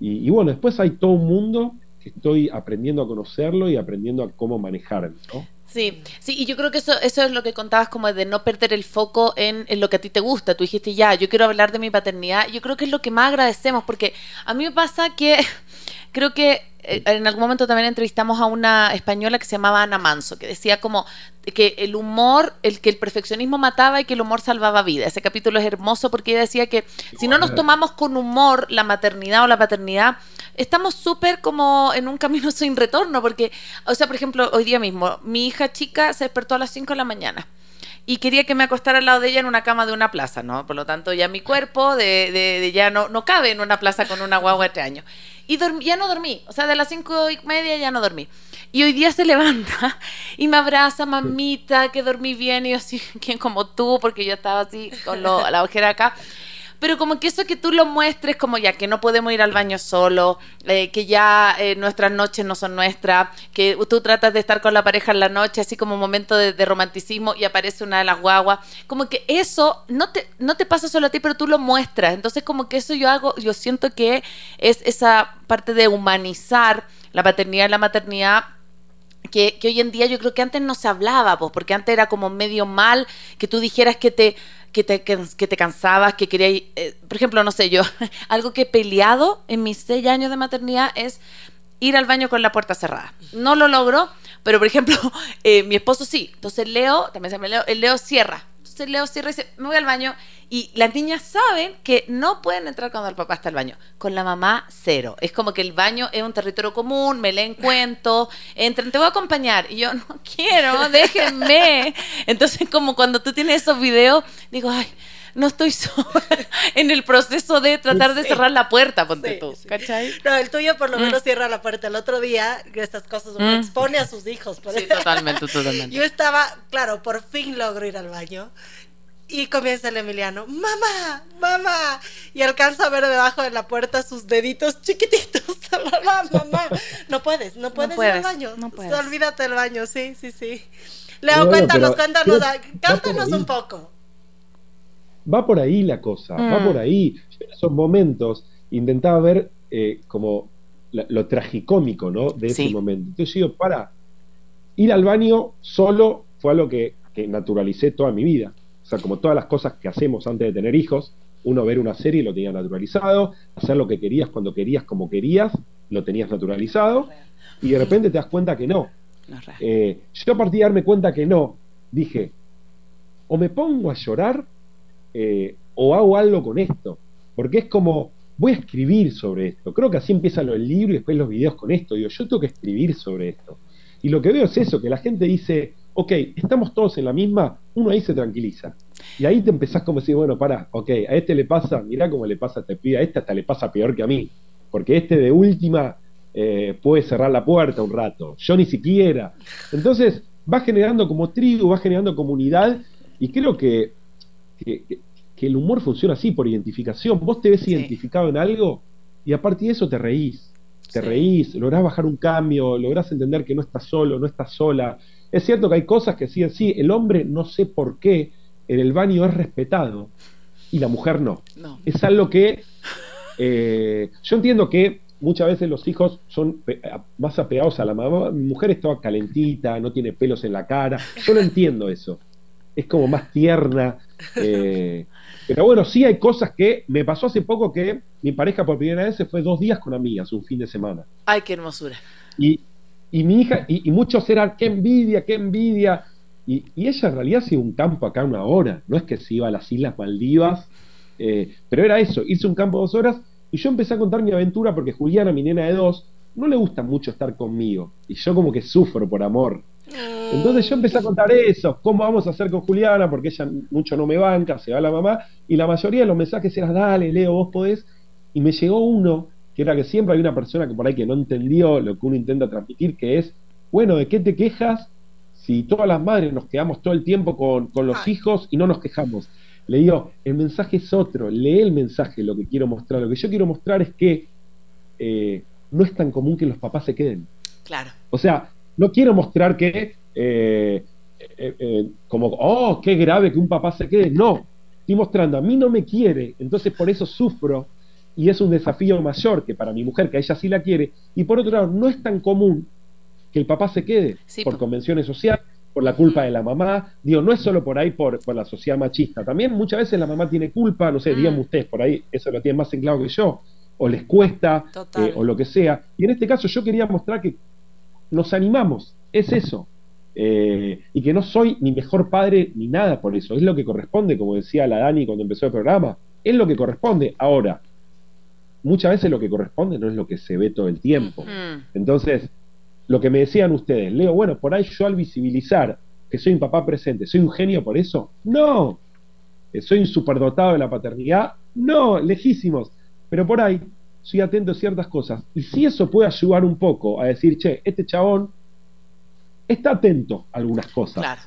D: Y, y bueno, después hay todo un mundo que estoy aprendiendo a conocerlo y aprendiendo a cómo manejarlo. ¿no?
B: Sí, sí, y yo creo que eso, eso es lo que contabas como de no perder el foco en, en, lo que a ti te gusta. Tú dijiste, ya, yo quiero hablar de mi paternidad. Yo creo que es lo que más agradecemos, porque a mí me pasa que creo que eh, en algún momento también entrevistamos a una española que se llamaba Ana Manso, que decía como que el humor, el que el perfeccionismo mataba y que el humor salvaba vida. Ese capítulo es hermoso porque ella decía que si no nos tomamos con humor la maternidad o la paternidad, estamos súper como en un camino sin retorno, porque, o sea, por ejemplo, hoy día mismo, mi hija chica se despertó a las 5 de la mañana y quería que me acostara al lado de ella en una cama de una plaza, ¿no? Por lo tanto, ya mi cuerpo de, de, ya no, no cabe en una plaza con una guagua de tres años. Y ya no dormí, o sea, de las cinco y media ya no dormí. Y hoy día se levanta y me abraza, mamita, que dormí bien, y yo así, ¿quién como tú? Porque yo estaba así con la ojera acá pero como que eso que tú lo muestres como ya que no podemos ir al baño solo, eh, que ya eh, nuestras noches no son nuestras, que tú tratas de estar con la pareja en la noche, así como momento de, romanticismo y aparece una de las guaguas, como que eso no te, no te pasa solo a ti, pero tú lo muestras, entonces como que eso yo hago, yo siento que es esa parte de humanizar la paternidad y la maternidad que, que, hoy en día yo creo que antes no se hablaba, pues, porque antes era como medio mal que tú dijeras que te que te, que, te cansabas, que querías, eh, por ejemplo, no sé, yo, algo que he peleado en mis seis años de maternidad es ir al baño con la puerta cerrada. No lo logro, pero por ejemplo, eh, mi esposo sí. Entonces Leo, también se me Leo, el Leo cierra. Entonces Leo cierra y dice, me voy al baño. Y las niñas saben que no pueden entrar cuando el papá está al baño. Con la mamá, cero. Es como que el baño es un territorio común, me leen cuentos, entran, te voy a acompañar. Y yo, no quiero, déjenme. Entonces, como cuando tú tienes esos videos, digo, ay, no estoy sola en el proceso de tratar de cerrar la puerta, ponte tú, ¿cachai?
A: No, el tuyo por lo mm. menos cierra la puerta. El otro día, estas cosas, mm. expone a sus hijos.
B: sí, totalmente, totalmente.
A: Yo estaba, claro, por fin logro ir al baño. Y comienza el Emiliano, mamá, mamá. Y alcanza a ver debajo de la puerta sus deditos chiquititos. mamá, mamá. No puedes, no puedes, ir al baño. No puedes. Olvídate del baño, sí, sí, sí. Leo, cuéntanos, cuéntanos, cántanos un poco
D: va por ahí la cosa, va mm. por ahí. en esos momentos intentaba ver eh, como lo tragicómico, ¿no? De ese momento. Entonces yo digo, para, ir al baño solo fue algo que, que naturalicé toda mi vida. O sea, como todas las cosas que hacemos antes de tener hijos, uno ver una serie lo tenía naturalizado, hacer lo que querías cuando querías, como querías, lo tenías naturalizado, y de repente te das cuenta que no. Eh, yo a partir de darme cuenta que no, dije, o me pongo a llorar eh, o hago algo con esto, porque es como, voy a escribir sobre esto. Creo que así empiezan el libro y después los videos con esto. Digo, yo tengo que escribir sobre esto. Y lo que veo es eso, que la gente dice, ok, estamos todos en la misma, uno ahí se tranquiliza. Y ahí te empezás como a decir, bueno, pará, ok, a este le pasa, mirá cómo le pasa a este pibe, a este hasta le pasa peor que a mí, porque este de última eh, puede cerrar la puerta un rato, yo ni siquiera. Entonces va generando como tribu, va generando comunidad y creo que, que, el humor funciona así, por identificación. Vos te ves identificado en algo y a partir de eso te reís. Te reís, lográs bajar un cambio, lográs entender que no estás solo, no estás sola. Es cierto que hay cosas que sí, sí, el hombre no sé por qué en el baño es respetado y la mujer no. Es algo que eh, yo entiendo que muchas veces los hijos son más apegados a la mamá. Mi mujer está calentita, no tiene pelos en la cara. Yo no entiendo eso. Es como más tierna. Eh, pero bueno, sí hay cosas que me pasó hace poco que mi pareja por primera vez se fue dos días con amigas, un fin de semana.
B: Ay, qué hermosura.
D: Y, mi hija, y, muchos eran, qué envidia, qué envidia. Y, ella en realidad hacía un campo acá una hora, no es que se iba a las Islas Maldivas, eh, pero era eso, hice un campo dos horas y yo empecé a contar mi aventura porque Juliana, mi nena de dos, no le gusta mucho estar conmigo. Y yo como que sufro por amor. Entonces yo empecé a contar eso, cómo vamos a hacer con Juliana, porque ella mucho no me banca, se va la mamá, y la mayoría de los mensajes eran, dale, Leo, vos podés. Y me llegó uno, que era que siempre hay una persona que por ahí que no entendió lo que uno intenta transmitir, que es, bueno, ¿de qué te quejas si todas las madres nos quedamos todo el tiempo con, con los hijos y no nos quejamos? Le digo, el mensaje es otro, lee el mensaje, lo que quiero mostrar. Lo que yo quiero mostrar es que eh, no es tan común que los papás se queden.
B: Claro.
D: O sea, no quiero mostrar que, eh, eh, como, oh, qué grave que un papá se quede. No, estoy mostrando, a mí no me quiere, entonces por eso sufro y es un desafío mayor que para mi mujer, que a ella sí la quiere. Y por otro lado, no es tan común que el papá se quede por convenciones sociales por la culpa de la mamá. Digo, no es solo por ahí por, la sociedad machista. También muchas veces la mamá tiene culpa, no sé, mm. ustedes, por ahí eso lo tienen más en claro que yo. O les cuesta, eh, o lo que sea. Y en este caso yo quería mostrar que nos animamos, es eso. Eh, y que no soy ni mejor padre ni nada por eso. Es lo que corresponde, como decía la Dani cuando empezó el programa. Es lo que corresponde. Ahora, muchas veces lo que corresponde no es lo que se ve todo el tiempo. Entonces, lo que me decían ustedes. Leo, bueno, por ahí yo al visibilizar que soy un papá presente, ¿soy un genio por eso? No. Eh, ¿Soy un superdotado de la paternidad? No, lejísimos. Pero por ahí soy atento a ciertas cosas. Y si eso puede ayudar un poco a decir, che, este chabón está atento a algunas cosas. Claro.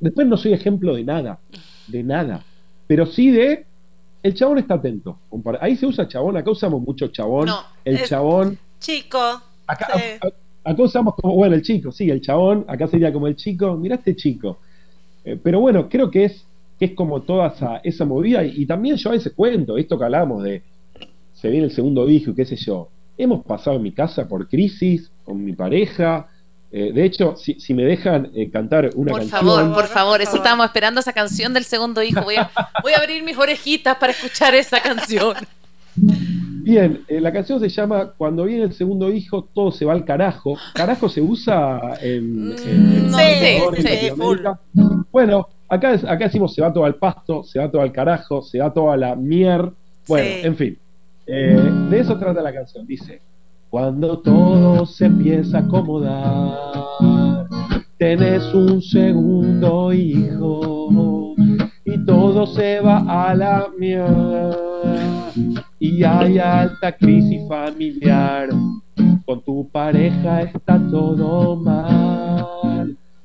D: Después no soy ejemplo de nada, de nada. Pero sí de, el chabón está atento. Ahí se usa chabón, acá usamos mucho chabón. el chabón.
A: Chico.
D: Acá, acá usamos como, bueno, el chico, sí, el chabón, acá sería como el chico, mira este chico. Eh, pero bueno, creo que es, que es como toda esa, esa movida, y, también yo a veces cuento, esto que hablamos de, se viene el segundo hijo y qué sé yo, hemos pasado en mi casa por crisis, con mi pareja, eh, de hecho, si, si me dejan eh, cantar una canción.
B: Por favor, por favor, eso estábamos esperando esa canción del segundo hijo. Voy a, voy a abrir mis orejitas para escuchar esa canción.
D: Bien, eh, la canción se llama Cuando viene el segundo hijo, todo se va al carajo. Carajo se usa en.
B: Mm, no, sí,
D: Bueno, acá, acá decimos se va todo al pasto, se va todo al carajo, se va toda la mier. Bueno, en fin. Eh, de eso trata la canción. Dice: Cuando todo se empieza a acomodar, tenés un segundo hijo y todo se va a la mierda y hay alta crisis familiar. Con tu pareja está todo mal.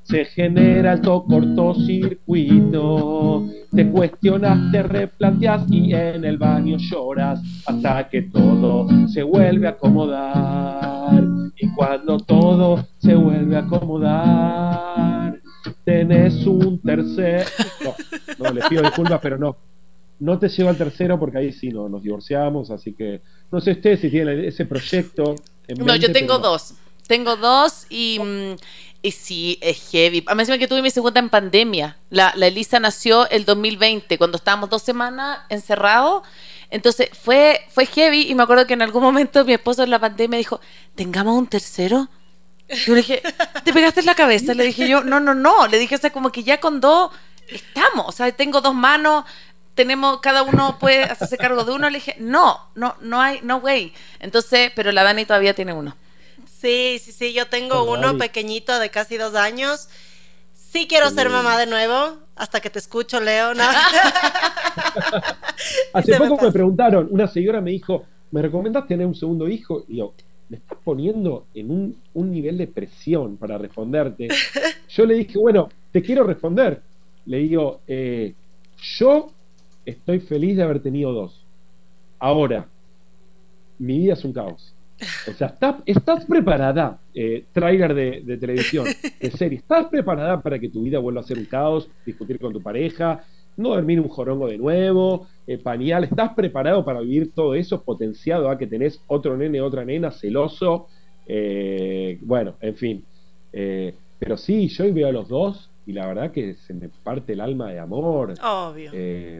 D: Se genera alto cortocircuito. Te cuestionas, te replanteas y en el baño lloras hasta que todo se vuelve a acomodar. Y cuando todo se vuelve a acomodar, tenés un tercer. No, no les pido disculpas, pero no no te lleva al tercero porque ahí sí no, nos divorciamos, así que no sé usted si tiene ese proyecto.
B: no, yo tengo dos. Tengo dos y, mm, y sí, es heavy. A mí me que tuve mi segunda en pandemia. La, la Elisa nació el 2020, cuando estábamos dos semanas encerrados. Entonces fue, fue heavy y me acuerdo que en algún momento mi esposo en la pandemia dijo, tengamos un tercero. Yo le dije, ¿te pegaste en la cabeza? Le dije yo, no, no, no. Le dije, o sea, como que ya con dos estamos. O sea, tengo dos manos, tenemos, cada uno puede hacerse cargo de uno. Le dije, no, no, no hay, no way. Entonces, pero la Dani todavía tiene uno.
A: Sí, sí, sí, yo tengo uno pequeñito de casi dos años. Sí quiero ser mamá de nuevo. hasta que te escucho, Leo. ¿no?
D: Hace poco me, preguntaron, una señora me dijo, ¿me recomendás tener un segundo hijo? Y yo, me estás poniendo en un, un nivel de presión para responderte. Yo le dije, bueno, te quiero responder. Le digo, eh, yo estoy feliz de haber tenido dos. Ahora, mi vida es un caos. O sea, ¿estás, preparada, eh, trailer de, televisión, de serie, estás preparada para que tu vida vuelva a ser un caos, discutir con tu pareja, no dormir un jorongo de nuevo, eh, pañal, ¿estás preparado para vivir todo eso potenciado a que tenés otro nene, otra nena, celoso? Eh, bueno, en fin. Eh, pero sí, yo hoy veo a los dos y la verdad que se me parte el alma de amor.
A: Obvio.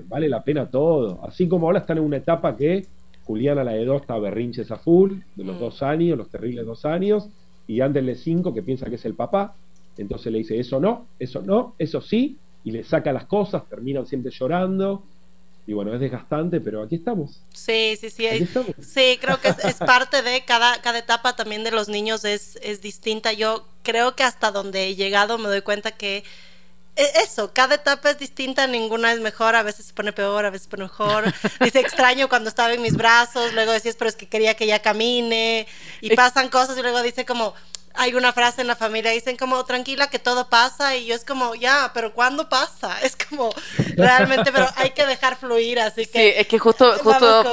D: vale la pena todo. Así como ahora están en una etapa que Juliana, la de dos, está berrinches a full, de los mm. dos años, los terribles dos años, y Ander de cinco, que piensa que es el papá, entonces le dice, eso no, eso no, eso sí, y le saca las cosas, terminan siempre llorando, y bueno, es desgastante, pero aquí estamos.
A: Sí, sí, sí. Sí, creo que es, parte de cada, cada etapa también de los niños es, es distinta. Yo creo que hasta donde he llegado me doy cuenta que eso, cada etapa es distinta, ninguna es mejor, a veces se pone peor, a veces se pone mejor. Dice extraño cuando estaba en mis brazos, luego decías, pero es que quería que ella camine, y pasan cosas, y luego dice como, hay una frase en la familia, dicen como, tranquila que todo pasa, y yo es como, ya, pero ¿cuándo pasa? Es como, realmente, pero hay que dejar fluir, así que...
B: Sí, es que justo, justo,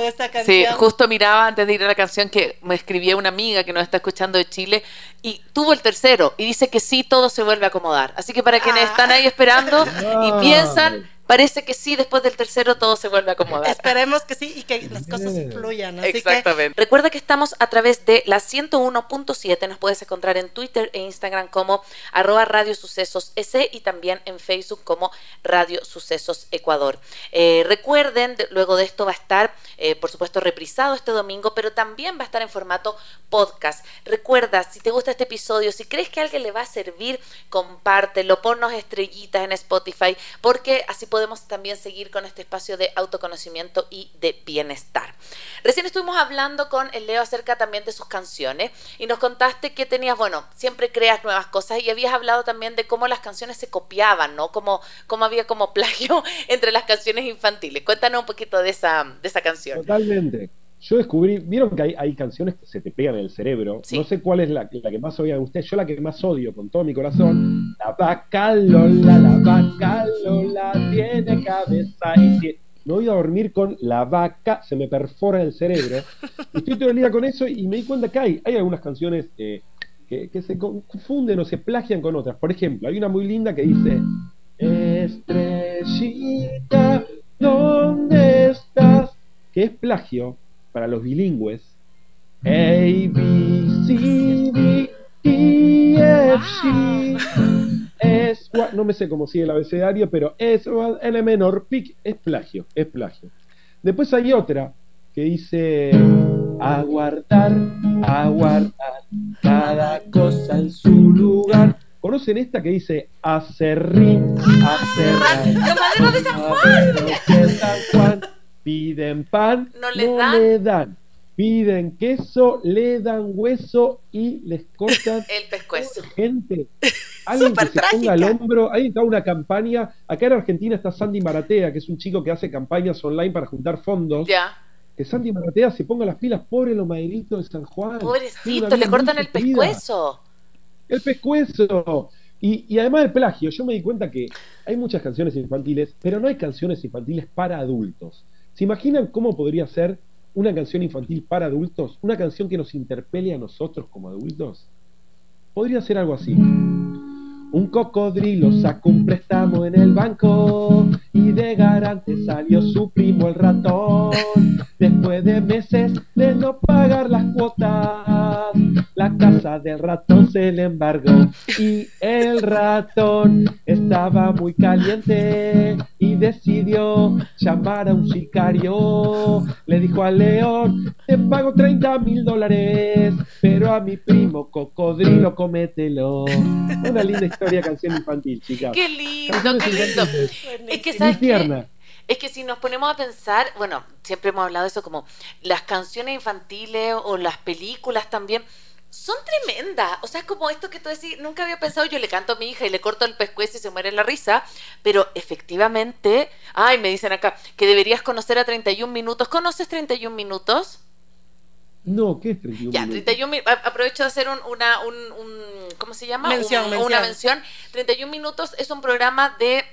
B: sí, justo miraba antes de ir a la canción que me escribía una amiga que nos está escuchando de Chile, y tuvo el tercero, y dice que sí, todo se vuelve a acomodar. Así que para quienes ah. están ahí esperando y piensan parece que sí, después del tercero todo se vuelve a acomodar.
A: Esperemos que sí y que las cosas fluyan.
B: Exactamente. Recuerda que estamos a través de la 101.7, nos puedes encontrar en Twitter e Instagram como arroba Radio Sucesos S y también en Facebook como Radio Sucesos Ecuador. Eh, recuerden, luego de esto va a estar, eh, por supuesto, reprisado este domingo, pero también va a estar en formato podcast. Recuerda, si te gusta este episodio, si crees que a alguien le va a servir, compártelo, ponnos estrellitas en Spotify, porque así podemos también seguir con este espacio de autoconocimiento y de bienestar. Recién estuvimos hablando con el Leo acerca también de sus canciones y nos contaste que tenías, bueno, siempre creas nuevas cosas y habías hablado también de cómo las canciones se copiaban, ¿no? Cómo, cómo había como plagio entre las canciones infantiles. Cuéntanos un poquito de esa, de esa canción.
D: Totalmente. Yo descubrí, vieron que hay, hay, canciones que se te pegan en el cerebro. No sé cuál es la, la que más odia de ustedes. Yo la que más odio con todo mi corazón. La vaca Lola, la vaca Lola tiene cabeza y tiene... Me voy a dormir con la vaca, se me perfora el cerebro. Estoy todo el día con eso y me di cuenta que hay, hay algunas canciones eh, que, que se confunden o se plagian con otras. Por ejemplo, hay una muy linda que dice: Estrellita, ¿dónde estás? Que es plagio para los bilingües. A, B, C, D, E, F, G, S, no me sé cómo sigue el abecedario, pero S, L menor, pic, es plagio, es plagio. Después hay otra que dice aguardar, aguardar, cada cosa en su lugar. ¿Conocen esta que dice acerrí, acerrar?
A: ¡Lo de San
D: Juan! Piden pan, no, le dan. Piden queso, le dan hueso y les cortan
B: el pescuezo.
D: Gente, alguien que se ponga al hombro, alguien que haga una campaña. Acá en Argentina está Sandy Maratea, que es un chico que hace campañas online para juntar fondos.
B: Ya.
D: Que Sandy Maratea se ponga las pilas, pobre los de San Juan.
B: Pobrecito, le cortan el pescuezo.
D: El pescuezo. Y, y, además del plagio, yo me di cuenta que hay muchas canciones infantiles, pero no hay canciones infantiles para adultos. ¿Se imaginan cómo podría ser una canción infantil para adultos? Una canción que nos interpele a nosotros como adultos. Podría ser algo así. Un cocodrilo sacó un préstamo en el banco y de garante salió su primo el ratón. Después de meses de no pagar las cuotas, la casa del ratón se le embargó y el ratón estaba muy caliente y decidió llamar a un sicario. Le dijo al león, te pago 30 mil dólares, pero a mi primo cocodrilo comételo. Una linda historia, canción infantil, chicas.
B: Qué lindo, qué lindo. Es que sabes es que si nos ponemos a pensar, bueno, siempre hemos hablado de eso como las canciones infantiles o las películas también, son tremendas. O sea, es como esto que tú decís, nunca había pensado, yo le canto a mi hija y le corto el pescuezo y se muere la risa, pero efectivamente, ay, me dicen acá, que deberías conocer a 31 minutos. ¿Conoces 31 minutos?
D: No, ¿qué es 31
B: Ya,
D: minutos?
B: 31 minutos. Aprovecho de hacer un, una, un, un- ¿cómo se llama?
A: Mención,
B: Un-
A: mención.
B: Una mención. 31 minutos es un programa de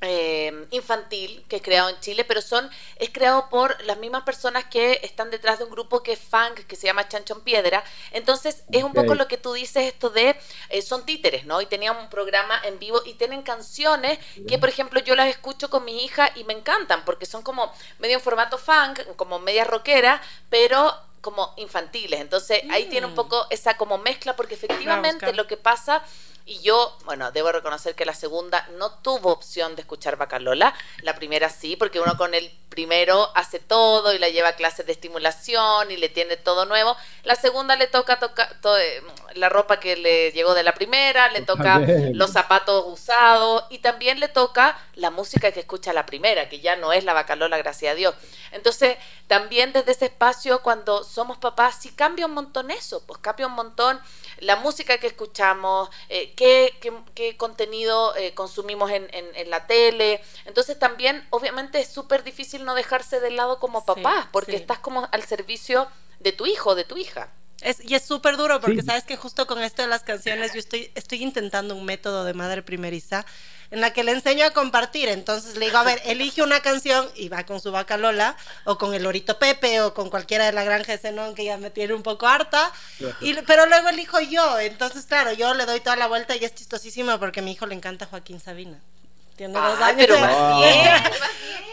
B: eh, infantil que es creado en Chile, pero son es creado por las mismas personas que están detrás de un grupo que es funk, que se llama Chanchón Piedra. Entonces, es un poco lo que tú dices, esto de eh, son títeres, ¿no? Y tenían un programa en vivo y tienen canciones que, por ejemplo, yo las escucho con mi hija y me encantan, porque son como medio en formato funk, como media rockera, pero como infantiles. Entonces, ahí tiene un poco esa como mezcla, porque efectivamente lo que pasa y yo, bueno, debo reconocer que la segunda no tuvo opción de escuchar Bacalola. La primera sí, porque uno con el primero hace todo y la lleva a clases de estimulación y le tiene todo nuevo. La segunda le toca, toca to- eh, la ropa que le llegó de la primera, le toca los zapatos usados y también le toca la música que escucha la primera, que ya no es la Bacalola, gracias a Dios. Entonces, también desde ese espacio, cuando somos papás, sí cambia un montón eso, pues cambia un montón la música que escuchamos, eh, qué, qué- qué contenido eh, consumimos en, en- en la tele. Entonces también, obviamente, es súper difícil no dejarse de lado como
A: Sí,
B: papá, porque
A: sí.
B: estás como al servicio de tu hijo, de tu hija.
A: Es, y es súper duro porque
D: Sí.
A: sabes que justo con esto de las canciones yo estoy, estoy intentando un método de madre primeriza en la que le enseño a compartir. Entonces le digo, a ver, elige una canción y va con su vaca Lola o con el Lorito Pepe o con cualquiera de la granja de Zenón que ya me tiene un poco harta. Y, pero luego elijo yo. Entonces, claro, yo le doy toda la vuelta y es chistosísimo porque a mi hijo le encanta Joaquín Sabina. Tiene dos años.
B: pero más bien.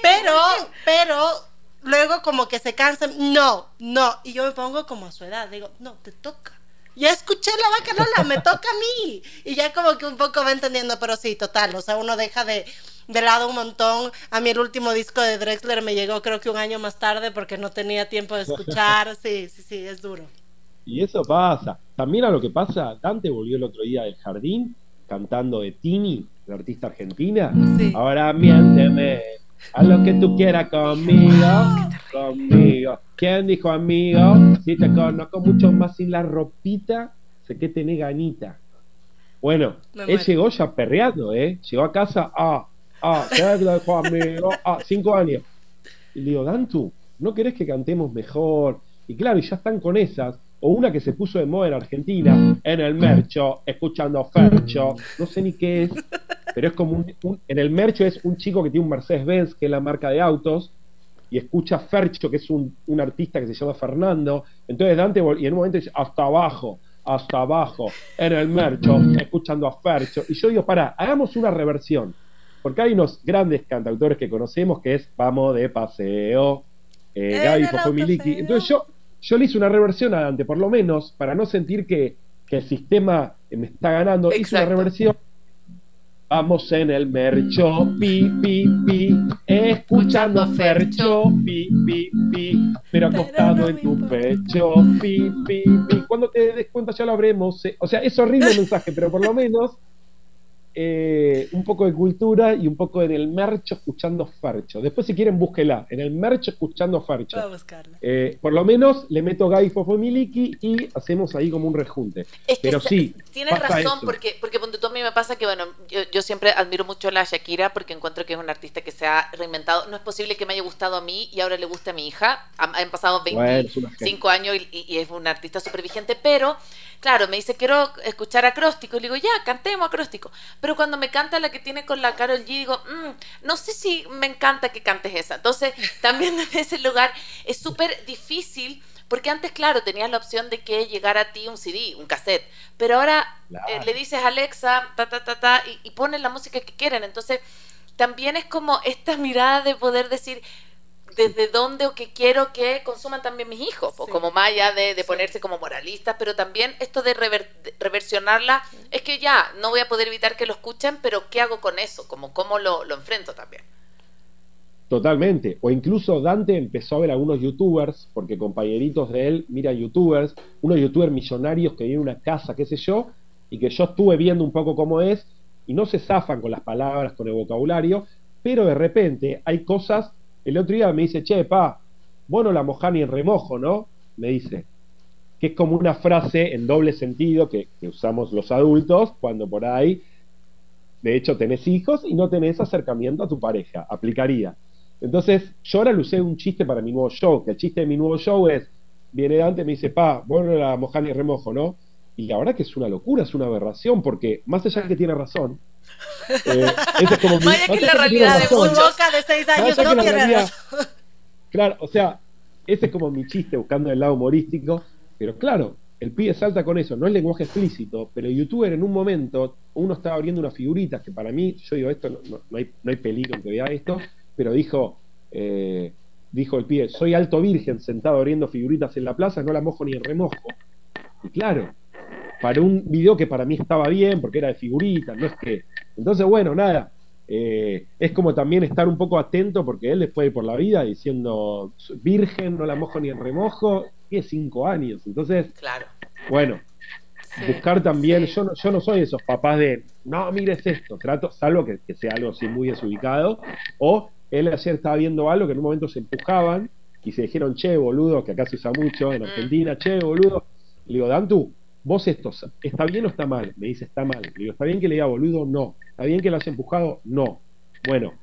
A: Pero, pero, luego como que se cansan, no, no, y yo me pongo como a su edad, digo, no, te toca. Ya escuché la vaca Lola, me toca a mí. Y ya como que un poco va entendiendo, pero sí, total, o sea, uno deja de, de lado un montón. A mí el último disco de Drexler me llegó creo que un año más tarde porque no tenía tiempo de escuchar. Sí, sí, sí, es duro.
D: Y eso pasa. También a lo que pasa, Dante volvió el otro día del jardín cantando de Tini, la artista argentina.
A: Sí.
D: Ahora miénteme a lo que tú quieras conmigo, conmigo. ¿Quién dijo amigo? Si te conozco mucho más sin la ropita, sé que tenés ganita. Bueno, él llegó ya perreando, ¿eh? Llegó a casa, ah, ah, ¿qué dijo amigo? Ah, cinco años. Y le digo, Dantu, ¿no querés que cantemos mejor? Y claro, y ya están con esas. O una que se puso de moda en Argentina, en el mercho, escuchando Fercho, no sé ni qué es, pero es como un, un- en el mercho es un chico que tiene un Mercedes-Benz, que es la marca de autos, y escucha a Fercho, que es un, un artista que se llama Fernando. Entonces Dante, y en un momento dice, hasta abajo, hasta abajo, en el mercho, escuchando a Fercho. Y yo digo, pará, hagamos una reversión. Porque hay unos grandes cantautores que conocemos que es Vamos de paseo, eh, Gaby
A: el
D: Fofo Miliki.
A: autoseo.
D: Entonces yo, yo le hice una reversión a Dante, por lo menos, para no sentir que, que el sistema eh, me está ganando. Hice una reversión. Vamos en el mercho, pi, pi, pi, escuchando a Fercho, pi, pi, pi, pero acostado
A: no
D: en tu pecho, pi, pi, pi. Cuando te des cuenta ya lo habremos. eh. O sea, es horrible el mensaje, pero por lo menos eh, un poco de cultura y un poco en el mercho escuchando Fercho. Después, si quieren, búsquela. En el mercho escuchando Fercho.
A: Voy a buscarla.
D: Eh, por lo menos le meto Gaby Fofo Miliki y hacemos ahí como un rejunte.
B: Es que
D: Pero sí,
B: tienes razón,
D: eso.
B: porque, porque ponte tú a mí me pasa que, bueno, yo, yo siempre admiro mucho a la Shakira porque encuentro que es una artista que se ha reinventado. No es posible que me haya gustado a mí y ahora le guste a mi hija. Han, han pasado
D: Bueno, es una
B: 25 años y, y- y es una artista súper vigente, pero claro, me dice, quiero escuchar acróstico. Y le digo, ya, cantemos acróstico. Pero cuando me canta la que tiene con la Carol G, digo, "Mm, no sé si me encanta que cantes esa. Entonces, también desde ese lugar es súper difícil. Porque antes, claro, tenías la opción de que llegara a ti un CD, un cassette, pero ahora
D: Claro.
B: eh, le dices a Alexa, ta, ta, ta, ta, y, y ponen la música que quieren. Entonces, también es como esta mirada de poder decir desde dónde o qué quiero que consuman también mis hijos, pues,
A: Sí.
B: como más allá de, de
A: Sí.
B: ponerse como moralistas, pero también esto de, rever- de reversionarla, es que ya, no voy a poder evitar que lo escuchen, pero ¿qué hago con eso? Como cómo lo, lo enfrento también.
D: Totalmente. O incluso Dante empezó a ver algunos youtubers, porque compañeritos de él miran youtubers, unos youtubers millonarios que viven en una casa, qué sé yo, y que yo estuve viendo un poco cómo es, y no se zafan con las palabras, con el vocabulario, pero de repente hay cosas. El otro día me dice, che, pa, bueno, la mojá ni en remojo, ¿no? Me dice. que es como una frase en doble sentido que, usamos los adultos cuando por ahí, de hecho, tenés hijos y no tenés acercamiento a tu pareja, aplicaría. Entonces, yo ahora lo usé un chiste para mi nuevo show, que el chiste de mi nuevo show es, viene Dante y me dice, pa, bueno la mojar ni remojo, ¿no? Y la verdad que es una locura, es una aberración, porque más allá de que tiene razón,
B: eh, es como Vaya que la realidad de boca de seis años no
D: tiene razón. Claro, o sea, ese es como mi chiste buscando el lado humorístico, pero claro, el pibe salta con eso, no es lenguaje explícito, pero el youtuber en un momento, uno estaba abriendo unas figuritas que para mí, yo digo, esto no, hay, no hay peligro en que vea esto, pero dijo, eh, dijo el pibe, soy alto virgen sentado abriendo figuritas en la plaza, no la mojo ni en remojo. Y claro, para un video que para mí estaba bien, porque era de figuritas, no es que... Entonces, bueno, nada, eh, es como también estar un poco atento porque él después de por la vida diciendo virgen, no la mojo ni en remojo, tiene cinco años. Entonces,
B: claro.
D: bueno, buscar también, yo, no, yo no soy esos papás de, no, mires esto, trato, salvo que, sea algo así muy desubicado, o él ayer estaba viendo algo que en un momento se empujaban y se dijeron, che, boludo, que acá se usa mucho en mm. Argentina, che, boludo. Le digo, Dantu, vos esto, ¿está bien o está mal? Me dice, está mal. Le digo, ¿está bien que le diga boludo? No. ¿Está bien que lo has empujado? No. Bueno,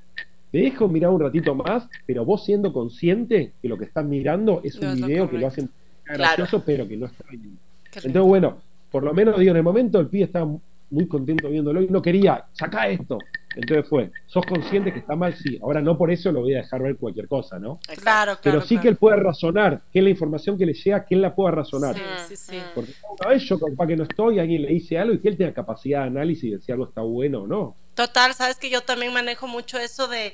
D: te dejo mirar un ratito más, pero vos siendo consciente que lo que estás mirando es un video que lo hacen gracioso, pero que no está bien. Entonces, bueno, por lo menos digo, en el momento el pibe estaba muy contento viéndolo y no quería, saca esto. Entonces fue, sos consciente que está mal, sí. Ahora no por eso lo voy a dejar ver cualquier cosa, ¿no?
B: Claro, claro.
D: Pero sí que él puede razonar, que la información que le llega, que él la pueda razonar. Sí, sí, sí. Porque una vez yo capaz que no estoy, alguien le dice algo y que él tenga capacidad de análisis de si algo está bueno o no.
A: Total, sabes que yo también manejo mucho eso de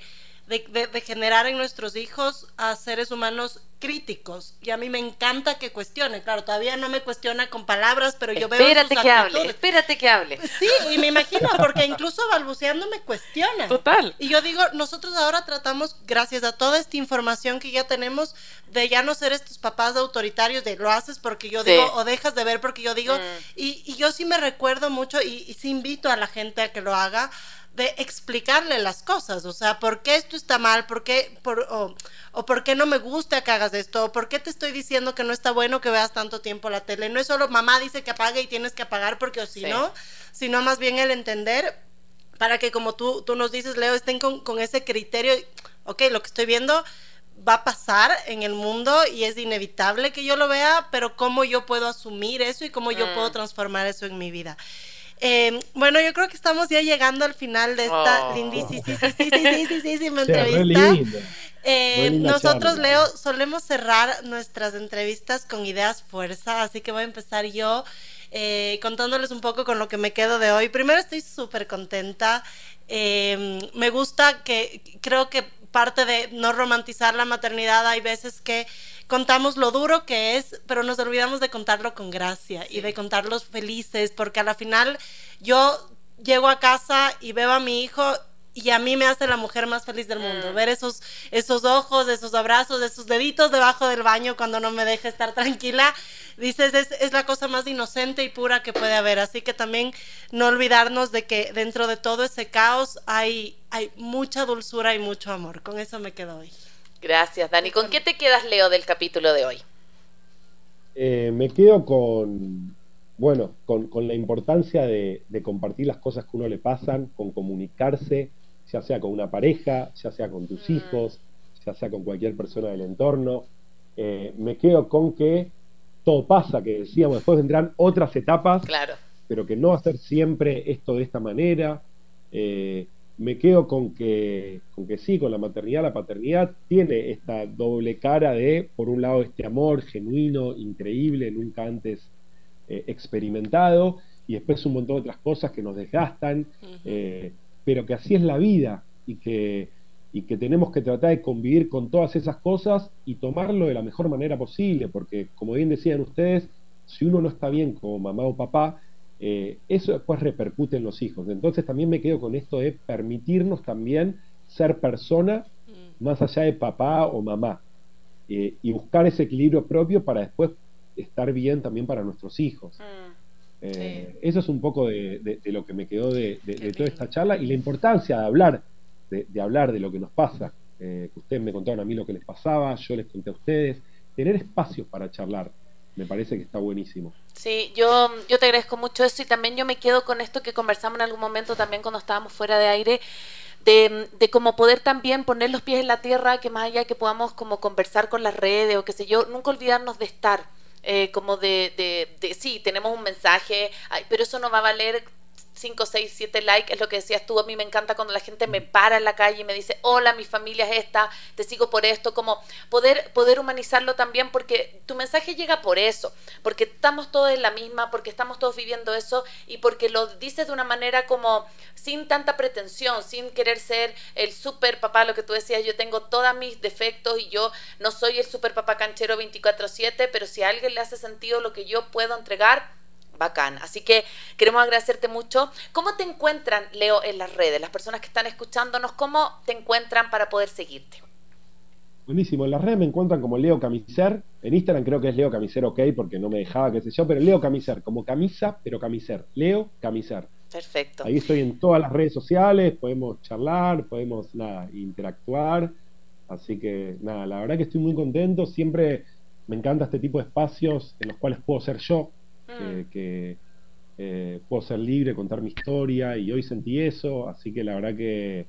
A: de, generar en nuestros hijos a seres humanos críticos. Y a mí me encanta que cuestione. Claro, todavía no me cuestiona con palabras, pero yo veo.
B: Espérate que hable, espérate que hable.
A: Sí, y me imagino, porque incluso balbuceando me cuestiona.
B: Total.
A: Y yo digo, nosotros ahora tratamos, gracias a toda esta información que ya tenemos, de ya no ser estos papás autoritarios, de lo haces porque yo digo, o dejas de ver porque yo digo. Mm. Y, y, yo sí me recuerdo mucho, y, y sí invito a la gente a que lo haga de explicarle las cosas, o sea, ¿por qué esto está mal? ¿Por qué, por, o, por qué no me gusta que hagas esto? ¿O ¿Por qué te estoy diciendo que no está bueno que veas tanto tiempo la tele? No es solo mamá dice que apague y tienes que apagar porque o si no, sino más bien el entender para que como tú, tú nos dices, Leo, estén con, con ese criterio, ok, lo que estoy viendo va a pasar en el mundo y es inevitable que yo lo vea, pero cómo yo puedo asumir eso y cómo yo mm. puedo transformar eso en mi vida. Eh, bueno, yo creo que estamos ya llegando al final de esta oh. lindísima entrevista. Eh, nosotros, Leo, solemos cerrar nuestras entrevistas con ideas fuerza, así que voy a empezar yo eh, contándoles un poco con lo que me quedo de hoy. Primero, estoy súper contenta. me gusta que creo que parte de no romantizar la maternidad hay veces que contamos lo duro que es, pero nos olvidamos de contarlo con gracia y de contarlos felices, porque a la final yo llego a casa y veo a mi hijo y a mí me hace la mujer más feliz del mundo. Mm. Ver esos, esos ojos, esos abrazos, esos deditos debajo del baño cuando no me deja estar tranquila. Dices, es, es, la cosa más inocente y pura que puede haber. Así que también no olvidarnos de que dentro de todo ese caos hay, hay mucha dulzura y mucho amor. Con eso me quedo hoy.
B: Gracias, Dani. ¿Con qué te quedas, Leo, del capítulo de hoy?
D: Eh, me quedo con, bueno, con, la importancia de, compartir las cosas que uno le pasan, con comunicarse, ya sea con una pareja, ya sea con tus mm. hijos, ya sea con cualquier persona del entorno. Eh, me quedo con que todo pasa, que decíamos, después vendrán otras etapas,
B: claro.
D: pero que no va a ser siempre esto de esta manera. Eh, me quedo con que, con que sí, con la maternidad, la paternidad tiene esta doble cara de, por un lado, este amor genuino, increíble, nunca antes eh, experimentado, y después un montón de otras cosas que nos desgastan, eh, pero que así es la vida y que, y que tenemos que tratar de convivir con todas esas cosas y tomarlo de la mejor manera posible, porque como bien decían ustedes, si uno no está bien como mamá o papá, eh, eso después repercute en los hijos. Entonces también me quedo con esto de permitirnos también ser persona mm. más allá de papá o mamá eh, y buscar ese equilibrio propio para después estar bien también para nuestros hijos. Mm. Eh, eso es un poco de, lo que me quedó de, toda esta charla y la importancia de hablar, de, hablar de lo que nos pasa. que ustedes me contaron a mí lo que les pasaba, yo les conté a ustedes, tener espacios para charlar me parece que está buenísimo.
B: Sí, yo, yo te agradezco mucho eso y también yo me quedo con esto que conversamos en algún momento también cuando estábamos fuera de aire, de, de como poder también poner los pies en la tierra, que más allá que podamos como conversar con las redes o qué sé yo, nunca olvidarnos de estar. Eh, como de, de, de, sí, tenemos un mensaje, ay, pero eso no va a valer 5, 6, 7 likes, es lo que decías tú, a mí me encanta cuando la gente me para en la calle y me dice, hola, mi familia es esta, te sigo por esto, como poder, poder humanizarlo también porque tu mensaje llega por eso, porque estamos todos en la misma, porque estamos todos viviendo eso y porque lo dices de una manera como sin tanta pretensión, sin querer ser el super papá, lo que tú decías, yo tengo todos mis defectos y yo no soy el super papá canchero 24/7, pero si a alguien le hace sentido lo que yo puedo entregar, Bacán. Así que queremos agradecerte mucho. ¿Cómo te encuentran, Leo, en las redes? Las personas que están escuchándonos, ¿cómo te encuentran para poder seguirte?
D: Buenísimo. En las redes me encuentran como Leo Camiser. En Instagram creo que es Leo Camiser OK porque no me dejaba, qué sé yo, pero Leo Camiser, como camisa, pero Camiser. Leo Camiser.
B: Perfecto.
D: Ahí estoy en todas las redes sociales, podemos charlar, podemos nada, interactuar. Así que nada, la verdad que estoy muy contento. Siempre me encanta este tipo de espacios en los cuales puedo ser yo, mm. que, eh, puedo ser libre, contar mi historia y hoy sentí eso, así que la verdad que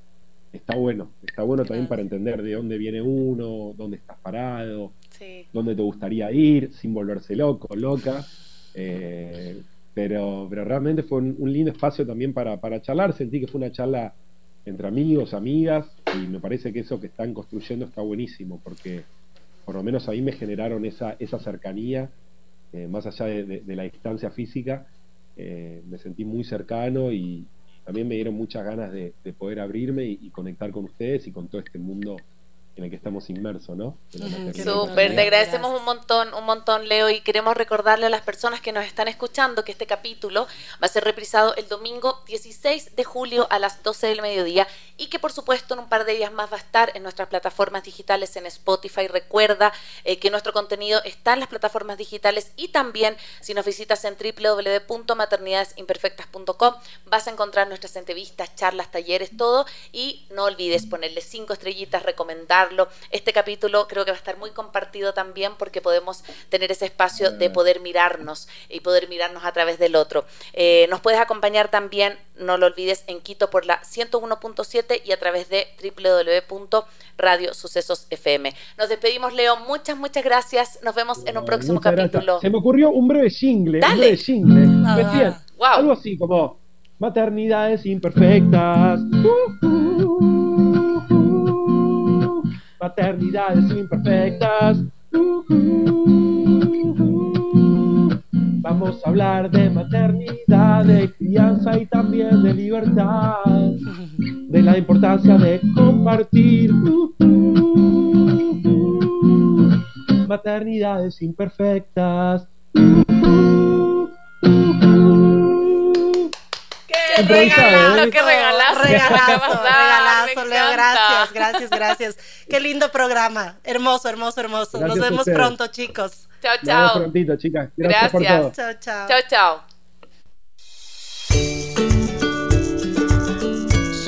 D: está bueno, está bueno también para entender de dónde viene uno, dónde estás parado, dónde te gustaría ir, sin volverse loco, loca. Eh, pero, pero realmente fue un, lindo espacio también para, para charlar, sentí que fue una charla entre amigos, amigas, y me parece que eso que están construyendo está buenísimo, porque por lo menos ahí me generaron esa, esa cercanía, eh, más allá de, la distancia física, eh, me sentí muy cercano y también me dieron muchas ganas de, poder abrirme y, conectar con ustedes y con todo este mundo en el que estamos inmersos, ¿no?
B: Súper, te agradecemos un montón, un montón, Leo, y queremos recordarle a las personas que nos están escuchando que este capítulo va a ser reprisado el domingo 16 de julio a las 12 del mediodía y que por supuesto en un par de días más va a estar en nuestras plataformas digitales en Spotify. Recuerda eh, que nuestro contenido está en las plataformas digitales y también si nos visitas en www.maternidadesimperfectas.com vas a encontrar nuestras entrevistas, charlas, talleres, todo y no olvides ponerle cinco estrellitas, recomendar este capítulo creo que va a estar muy compartido también porque podemos tener ese espacio de poder mirarnos y poder mirarnos a través del otro. Eh, nos puedes acompañar también, no lo olvides, en Quito por la 101.7 y a través de www.radiosucesosfm. Nos despedimos, Leo. Muchas, muchas gracias. Nos vemos en un próximo capítulo.
D: Se me ocurrió un breve jingle. Un breve jingle. Wow. Algo así como maternidades imperfectas. Uh, uh, maternidades imperfectas. Vamos a hablar de maternidad, de crianza y también de libertad, de la importancia de compartir. Maternidades imperfectas.
B: ¡Qué regalazo! ¡Qué regalazo!
A: Regalazo, regalazo, Leo. Gracias, gracias, gracias. Qué lindo programa. Hermoso, hermoso, hermoso. Nos vemos pronto, chicos.
B: Chao, chao. Nos
D: vemos prontito, chicas. Gracias. gracias. Por todo.
A: Chao, chao.
B: Chao, chao.